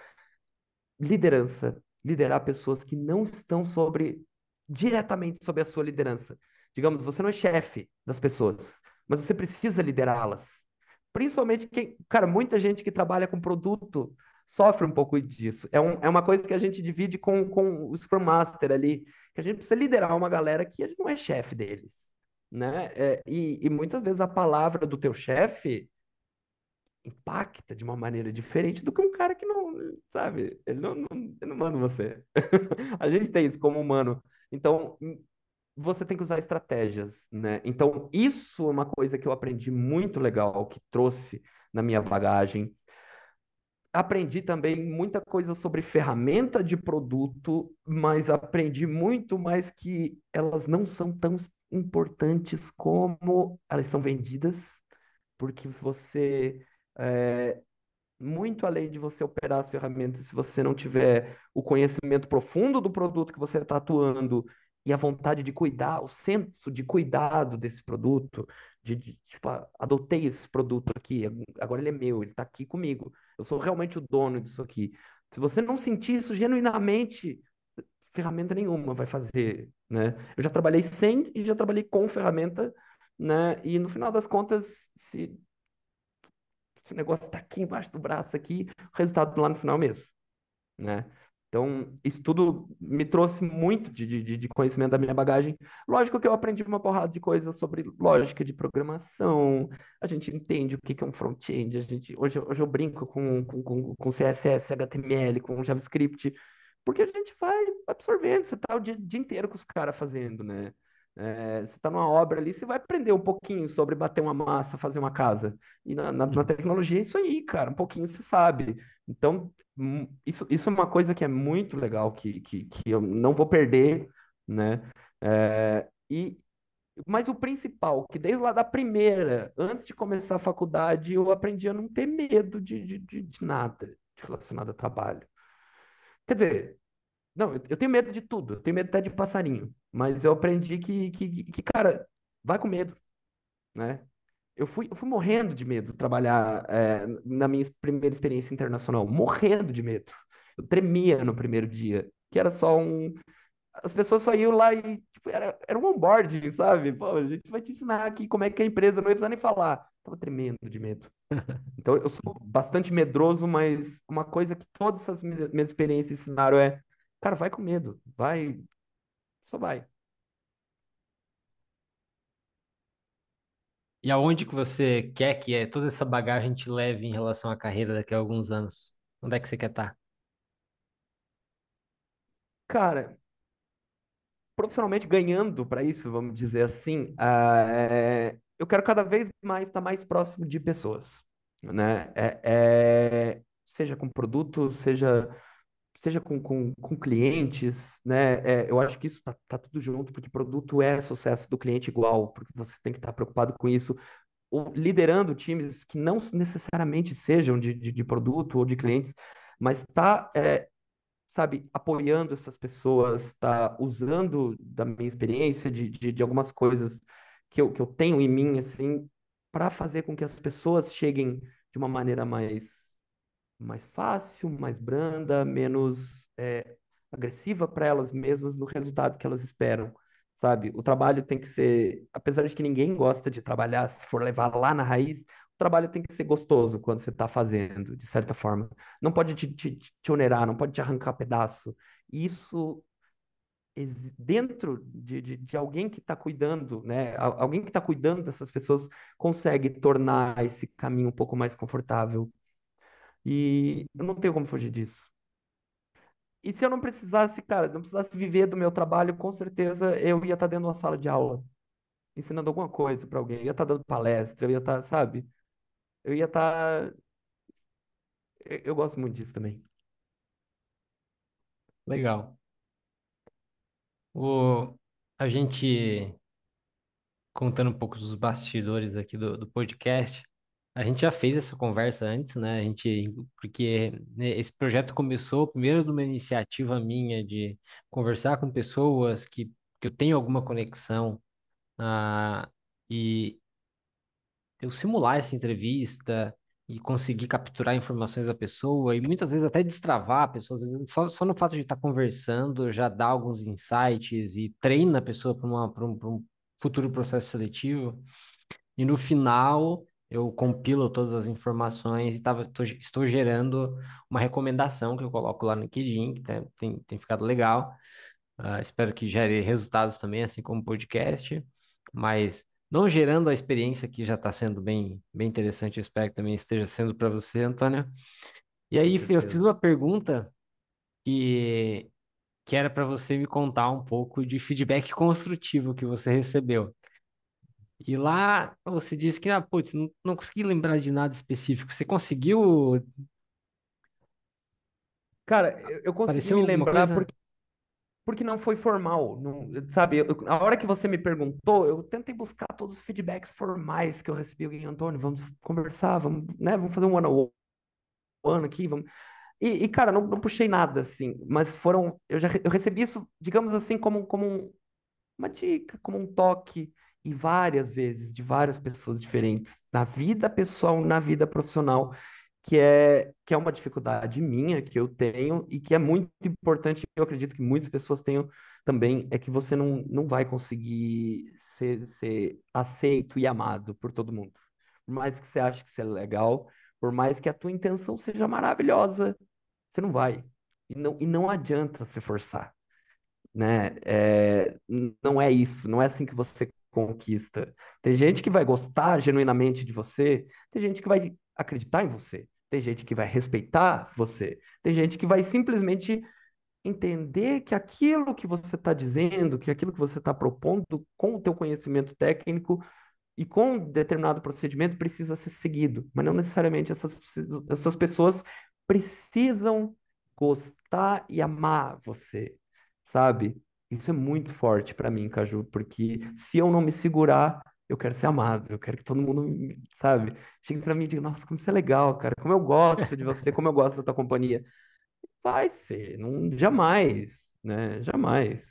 liderança, liderar pessoas que não estão sobre diretamente sob a sua liderança. Digamos, você não é chefe das pessoas, mas você precisa liderá-las. Principalmente quem, cara, muita gente que trabalha com produto sofre um pouco disso. É, um, é uma coisa que a gente divide com, com o Scrum Master ali, que a gente precisa liderar uma galera que a gente não é chefe deles, né? É, e, e muitas vezes a palavra do teu chefe impacta de uma maneira diferente do que um cara que não, sabe, ele não, não, ele não manda você. A gente tem isso como humano. Então, hum, você tem que usar estratégias, né? Então, isso é uma coisa que eu aprendi muito legal, que trouxe na minha bagagem. Aprendi também muita coisa sobre ferramenta de produto, mas aprendi muito mais que elas não são tão importantes como elas são vendidas, porque você é, muito além de você operar as ferramentas, se você não tiver o conhecimento profundo do produto que você está atuando e a vontade de cuidar, o senso de cuidado desse produto, de, de tipo, ah, adotei esse produto aqui, agora ele é meu, ele está aqui comigo, eu sou realmente o dono disso aqui. Se você não sentir isso genuinamente, ferramenta nenhuma vai fazer, né? Eu já trabalhei sem e já trabalhei com ferramenta, né? E no final das contas, se esse negócio está aqui embaixo do braço aqui, o resultado lá no final mesmo, né? Então, isso tudo me trouxe muito de, de, de, conhecimento da minha bagagem. Lógico que eu aprendi uma porrada de coisas sobre lógica de programação, a gente entende o que é um front-end, a gente, hoje, hoje eu brinco com, com, com CSS, HTML, com JavaScript, porque a gente vai absorvendo, você está o dia, dia inteiro com os caras fazendo, né? É, você está numa obra ali, você vai aprender um pouquinho sobre bater uma massa, fazer uma casa. E na, na, na, tecnologia é isso aí, cara, um pouquinho você sabe. Então, hum, isso, isso é uma coisa que é muito legal, que, que, que eu não vou perder, né? É, e, mas o principal, que desde lá da primeira, antes de começar a faculdade, eu aprendi a não ter medo de, de, de nada relacionado a trabalho. Quer dizer, não, eu tenho medo de tudo, eu tenho medo até de passarinho, mas eu aprendi que, que, que cara, vai com medo, né? Eu fui, eu fui morrendo de medo de trabalhar é, na minha primeira experiência internacional, morrendo de medo. Eu tremia no primeiro dia, que era só um. As pessoas só iam lá e tipo, era, era um onboarding, sabe? Pô, a gente vai te ensinar aqui como é que é a empresa, não ia precisar nem falar. Tava tremendo de medo. Então eu sou bastante medroso, mas uma coisa que todas essas minhas experiências ensinaram é Cara, vai com medo. Vai. Só vai. E aonde que você quer que é, toda essa bagagem te leve em relação à carreira daqui a alguns anos? Onde é que você quer estar? Cara, profissionalmente ganhando para isso, vamos dizer assim, é, eu quero cada vez mais estar mais próximo de pessoas, né? É, é, seja com produtos, seja seja com, com, com clientes, né? É, eu acho que isso tá, tá tudo junto, porque produto é sucesso do cliente igual, porque você tem que estar preocupado com isso, liderando times que não necessariamente sejam de, de, de produto ou de clientes, mas está, é, sabe, apoiando essas pessoas, está usando da minha experiência, de, de, de algumas coisas que eu, que eu tenho em mim, assim, para fazer com que as pessoas cheguem de uma maneira mais mais fácil, mais branda, menos é, agressiva para elas mesmas no resultado que elas esperam, sabe? O trabalho tem que ser, apesar de que ninguém gosta de trabalhar, se for levar lá na raiz, o trabalho tem que ser gostoso quando você está fazendo, de certa forma. Não pode te, te, te onerar, não pode te arrancar pedaço. Isso dentro de, de, de, alguém que está cuidando, né? Alguém que está cuidando dessas pessoas consegue tornar esse caminho um pouco mais confortável e eu não tenho como fugir disso. E se eu não precisasse, cara, não precisasse viver do meu trabalho, com certeza eu ia estar dentro de uma sala de aula, ensinando alguma coisa para alguém. Eu ia estar dando palestra, eu ia estar, sabe? Eu ia estar. Eu, gosto muito disso também. Legal. O, a gente, contando um pouco dos bastidores aqui do, do podcast, a gente já fez essa conversa antes, né? A gente, porque né, esse projeto começou primeiro de uma iniciativa minha de conversar com pessoas que, que eu tenho alguma conexão, ah, e eu simular essa entrevista e conseguir capturar informações da pessoa e muitas vezes até destravar a pessoa, vezes só, só no fato de estar conversando já dá alguns insights e treina a pessoa para um, um futuro processo seletivo. E no final eu compilo todas as informações e tava, tô, estou gerando uma recomendação que eu coloco lá no LinkedIn, que tem, tem, tem ficado legal. Uh, espero que gere resultados também, assim como o podcast, mas não gerando a experiência que já está sendo bem, bem interessante, eu espero que também esteja sendo para você, Antônio. E aí eu fiz uma pergunta que, que era para você me contar um pouco de feedback construtivo que você recebeu. E lá você disse que, ah, putz, não, não consegui lembrar de nada específico. Você conseguiu? Cara, eu, eu consegui Apareceu me alguma lembrar coisa? porque, porque não foi formal. Não, sabe, eu, a hora que você me perguntou, eu tentei buscar todos os feedbacks formais que eu recebi. Alguém, Antônio, vamos conversar, vamos, né, vamos fazer um ano aqui, vamos. E, e, cara, não, não puxei nada, assim, mas foram. Eu já eu recebi isso, digamos assim, como, como um- uma dica, como um toque e várias vezes de várias pessoas diferentes na vida pessoal, na vida profissional, que é que é uma dificuldade minha que eu tenho e que é muito importante, eu acredito que muitas pessoas tenham também, é que você não, não vai conseguir ser, ser aceito e amado por todo mundo. Por mais que você ache que você é legal, Por mais que a tua intenção seja maravilhosa, você não vai. E não, e não adianta se forçar, né? É, não é isso, não é assim que você conquista. Tem gente que vai gostar genuinamente de você, tem gente que vai acreditar em você, tem gente que vai respeitar você, tem gente que vai simplesmente entender que aquilo que você está dizendo, que aquilo que você está propondo com o teu conhecimento técnico e com determinado procedimento precisa ser seguido, mas não necessariamente essas, essas pessoas precisam gostar e amar você, sabe? Isso é muito forte para mim, Caju, porque se eu não me segurar, eu quero ser amado, eu quero que todo mundo, sabe, chegue para mim e diga, nossa, como você é legal, cara, como eu gosto de você, como eu gosto da tua companhia. Vai ser, não, jamais, né? Jamais.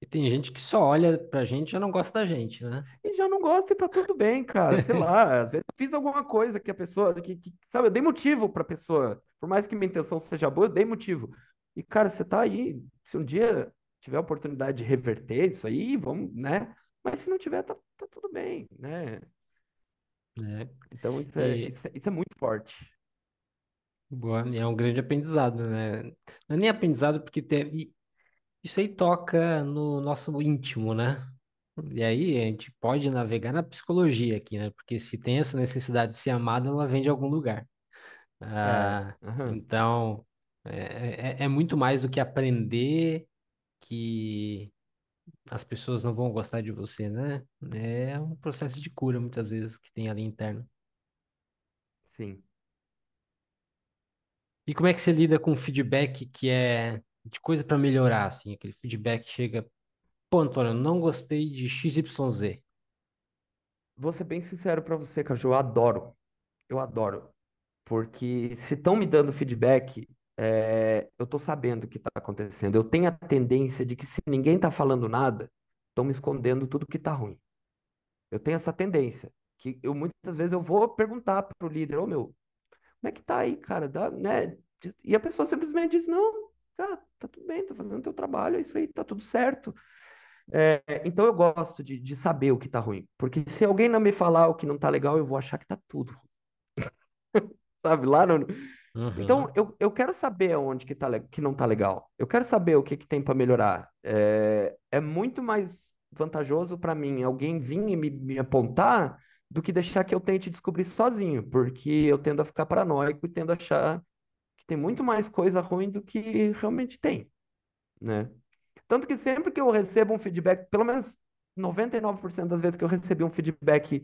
E tem gente que só olha pra gente e já não gosta da gente, né? E já não gosta e tá tudo bem, cara. Sei lá, às vezes eu fiz alguma coisa que a pessoa, que, que, sabe, eu dei motivo pra pessoa. Por mais que minha intenção seja boa, eu dei motivo. E, cara, você tá aí, se um dia tiver a oportunidade de reverter isso aí, vamos, né? Mas se não tiver, tá, tá tudo bem, né? É. Então isso é, E, isso é, isso é muito forte. boa, é um grande aprendizado, né? Não é nem aprendizado porque te- e isso aí toca no nosso íntimo, né? E aí a gente pode navegar na psicologia aqui, né? Porque se tem essa necessidade de ser amado, ela vem de algum lugar. É, aham, então, é, é, é muito mais do que aprender que as pessoas não vão gostar de você, né? É um processo de cura, muitas vezes, que tem ali interno. sim. E como é que você lida com feedback que é de coisa para melhorar, assim? Aquele feedback que chega, pô, Antônio, não gostei de XYZ. Vou ser bem sincero pra você, Caju, eu adoro. Eu adoro. Porque se estão me dando feedback, é, eu estou sabendo o que está acontecendo. Eu tenho a tendência de que se ninguém está falando nada, estão me escondendo tudo que está ruim. Eu tenho essa tendência. Que eu muitas vezes eu vou perguntar para o líder, ô meu, como é que tá aí, cara? Dá, né? E a pessoa simplesmente diz, não, tá, tá tudo bem, tá fazendo teu trabalho, é isso aí, tá tudo certo. É, então eu gosto de, de saber o que tá ruim. Porque se alguém não me falar o que não tá legal, eu vou achar que tá tudo, sabe? Lá no, Então, Uhum, eu, eu quero saber onde que, tá, que não tá legal. Eu quero saber o que, que tem para melhorar. É, é muito mais vantajoso para mim alguém vir e me, me apontar do que deixar que eu tente descobrir sozinho, porque eu tendo a ficar paranoico e tendo a achar que tem muito mais coisa ruim do que realmente tem, né? Tanto que sempre que eu recebo um feedback, pelo menos 99% das vezes que eu recebi um feedback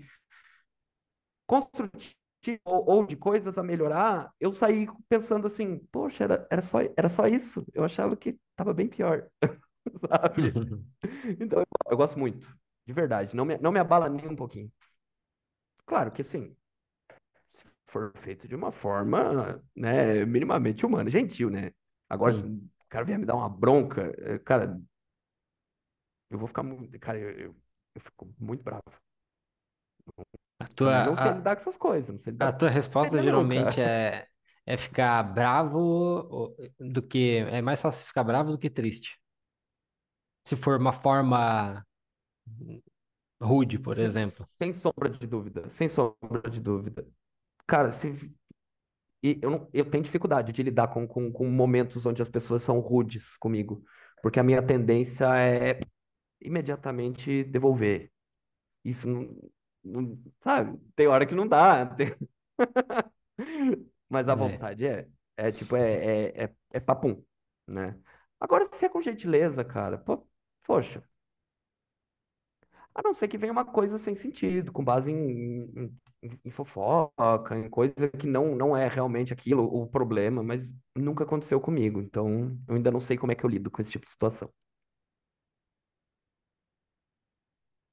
construtivo ou, ou de coisas a melhorar, eu saí pensando assim, poxa, era, era só, era só isso. Eu achava que estava bem pior, sabe? Então, eu, eu gosto muito, de verdade. Não me, não me abala nem um pouquinho. Claro que assim, se for feito de uma forma, né, minimamente humana, gentil, né? Agora, se Sim. o cara vier me dar uma bronca, eh, cara, eu vou ficar muito, cara, eu, eu, eu fico muito bravo. A tua, não sei a, lidar com essas coisas, não sei a lidar com tua resposta geralmente é, é ficar bravo do que... É mais fácil ficar bravo do que triste. Se for uma forma rude, por Sem, exemplo. sem sombra de dúvida, sem sombra de dúvida. Cara, se, e eu, não, eu tenho dificuldade de lidar com, com, com momentos onde as pessoas são rudes comigo, porque a minha tendência é imediatamente devolver. Isso não, não- sabe? Tem hora que não dá, tem- mas a É. vontade é, é tipo, é, é, é, é papum, né? Agora, se é com gentileza, cara, pô, poxa. A não ser que venha uma coisa sem sentido, com base em, em, em- em fofoca, em coisa que não, não é realmente aquilo o problema, mas nunca aconteceu comigo. Então, eu ainda não sei como é que eu lido com esse tipo de situação.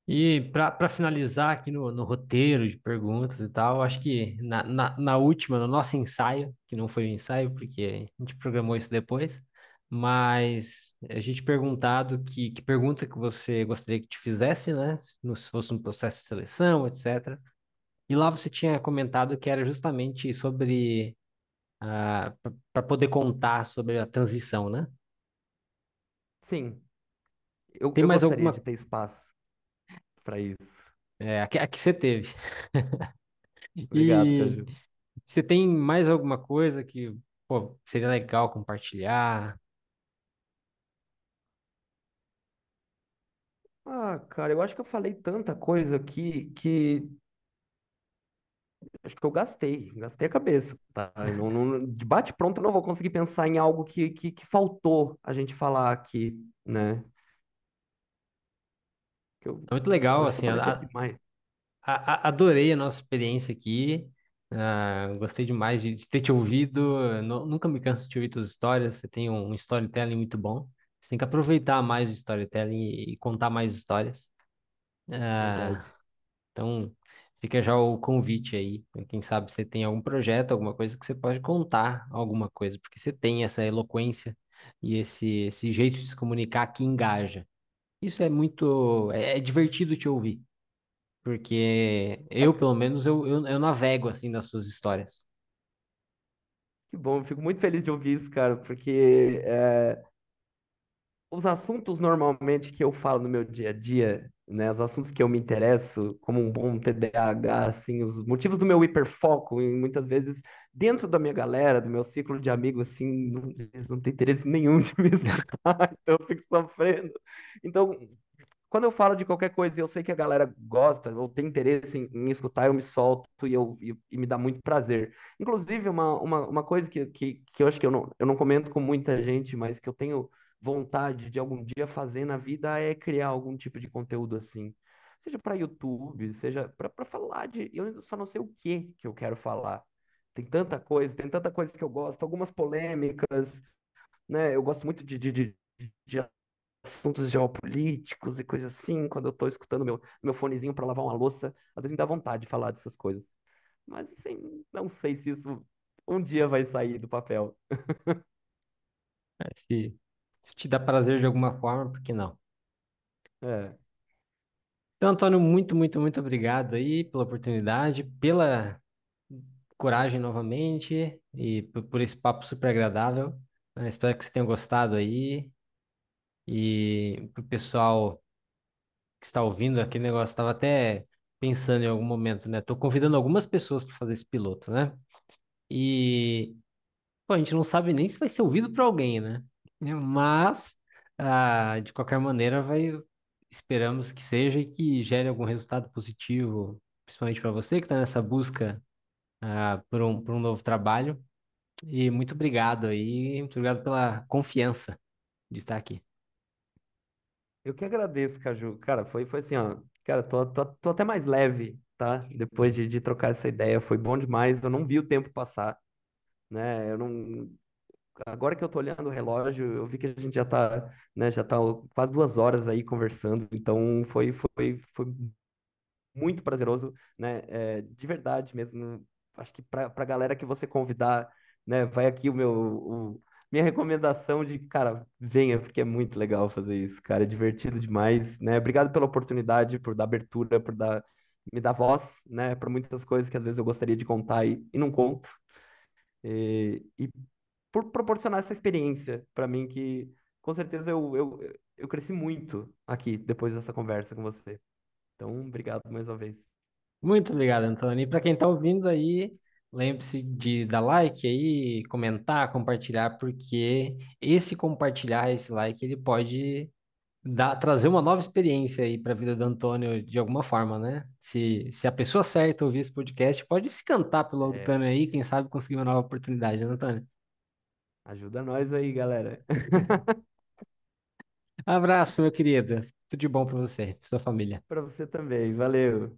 E para finalizar aqui no, no roteiro de perguntas e tal, acho que na, na, na última, no nosso ensaio, que não foi um ensaio, porque a gente programou isso depois, mas a gente perguntado que, que pergunta que você gostaria que te fizesse, né? no- Se fosse um processo de seleção, etc. E lá você tinha comentado que era justamente sobre para poder contar sobre a transição, né? Sim, eu, Tem eu mais gostaria de alguma, ter espaço para isso. é, a que a que você teve. Obrigado, E Caju. Você tem mais alguma coisa que, pô, seria legal compartilhar? Ah, cara, eu acho que eu falei tanta coisa aqui que acho que eu gastei, gastei a cabeça, tá? Não, não, de bate-pronto eu não vou conseguir pensar em algo que, que, que faltou a gente falar aqui, né? Que eu, É muito legal, assim, a- demais. a- a- adorei a nossa experiência aqui. Ah, gostei demais de, de ter te ouvido. Nu- nunca me canso de te ouvir tuas histórias. Você tem um storytelling muito bom. Você tem que aproveitar mais o storytelling e, e contar mais histórias. Verdade. então, fica já o convite aí. Quem sabe você tem algum projeto, alguma coisa que você pode contar alguma coisa, porque você tem essa eloquência e esse, esse jeito de se comunicar que engaja. Isso é muito, é, é divertido te ouvir, porque eu, pelo menos, eu, eu, eu navego assim nas suas histórias. que bom, fico muito feliz de ouvir isso, cara, porque é, os assuntos normalmente que eu falo no meu dia a dia, né, os assuntos que eu me interesso, como um bom TDAH, assim, os motivos do meu hiperfoco, e muitas vezes dentro da minha galera, do meu ciclo de amigos, assim, não, eles não têm interesse nenhum de me escutar, então eu fico sofrendo. Então, quando eu falo de qualquer coisa e eu sei que a galera gosta ou tem interesse em, em escutar, eu me solto e, eu, e, e me dá muito prazer. Inclusive, uma, uma, uma coisa que, que, que eu acho que eu não, eu não comento com muita gente, mas que eu tenho vontade de algum dia fazer na vida é criar algum tipo de conteúdo assim. Seja para YouTube, seja para falar de. Eu só não sei o que que eu quero falar. Tem tanta coisa, tem tanta coisa que eu gosto, algumas polêmicas, né? Eu gosto muito de, de, de, de assuntos geopolíticos e coisas assim, quando eu tô escutando meu, meu fonezinho para lavar uma louça, às vezes me dá vontade de falar dessas coisas. Mas assim, não sei se isso um dia vai sair do papel. Se, se te dá prazer de alguma forma, por que não? É, Então, Antônio, muito, muito, muito obrigado aí pela oportunidade, pela coragem novamente e por, por esse papo super agradável. né? espero que você tenha gostado aí. E pro pessoal que está ouvindo, aquele negócio, estava até pensando em algum momento, né? Tô convidando algumas pessoas para fazer esse piloto, né? E pô, a gente não sabe nem se vai ser ouvido por alguém, né? Mas, ah, de qualquer maneira, vai, esperamos que seja e que gere algum resultado positivo, principalmente para você que está nessa busca, ah, por um, por um novo trabalho. E muito obrigado aí, muito obrigado pela confiança de estar aqui. eu que agradeço, Caju. Cara, foi, foi assim, ó. Cara, tô, tô, tô até mais leve, tá? Depois de, de trocar essa ideia, foi bom demais. Eu não vi o tempo passar, né? Eu não. Agora que eu tô olhando o relógio, eu vi que a gente já tá, né? Já tá quase duas horas aí conversando. Então foi, foi, foi muito prazeroso, né? É, de verdade mesmo. Acho que para a galera que você convidar, né? Vai aqui o meu, o- minha recomendação de, cara, venha, porque é muito legal fazer isso, cara. É divertido demais, né? Obrigado pela oportunidade, por dar abertura, por dar, me dar voz, né? Para muitas coisas que às vezes eu gostaria de contar e, e não conto. E, e por proporcionar essa experiência para mim que, com certeza, eu, eu, eu cresci muito aqui depois dessa conversa com você. Então, obrigado mais uma vez. Muito obrigado, Antônio. E para quem está ouvindo aí, lembre-se de dar like aí, comentar, compartilhar, porque esse compartilhar, esse like, ele pode dar, trazer uma nova experiência aí para a vida do Antônio de alguma forma, né? Se, se a pessoa certa ouvir esse podcast, pode se cantar pelo É, Antônio aí, quem sabe conseguir uma nova oportunidade, né, Antônio? ajuda nós aí, galera. Abraço, meu querido. Tudo de bom para você, pra sua família. Para você também. Valeu.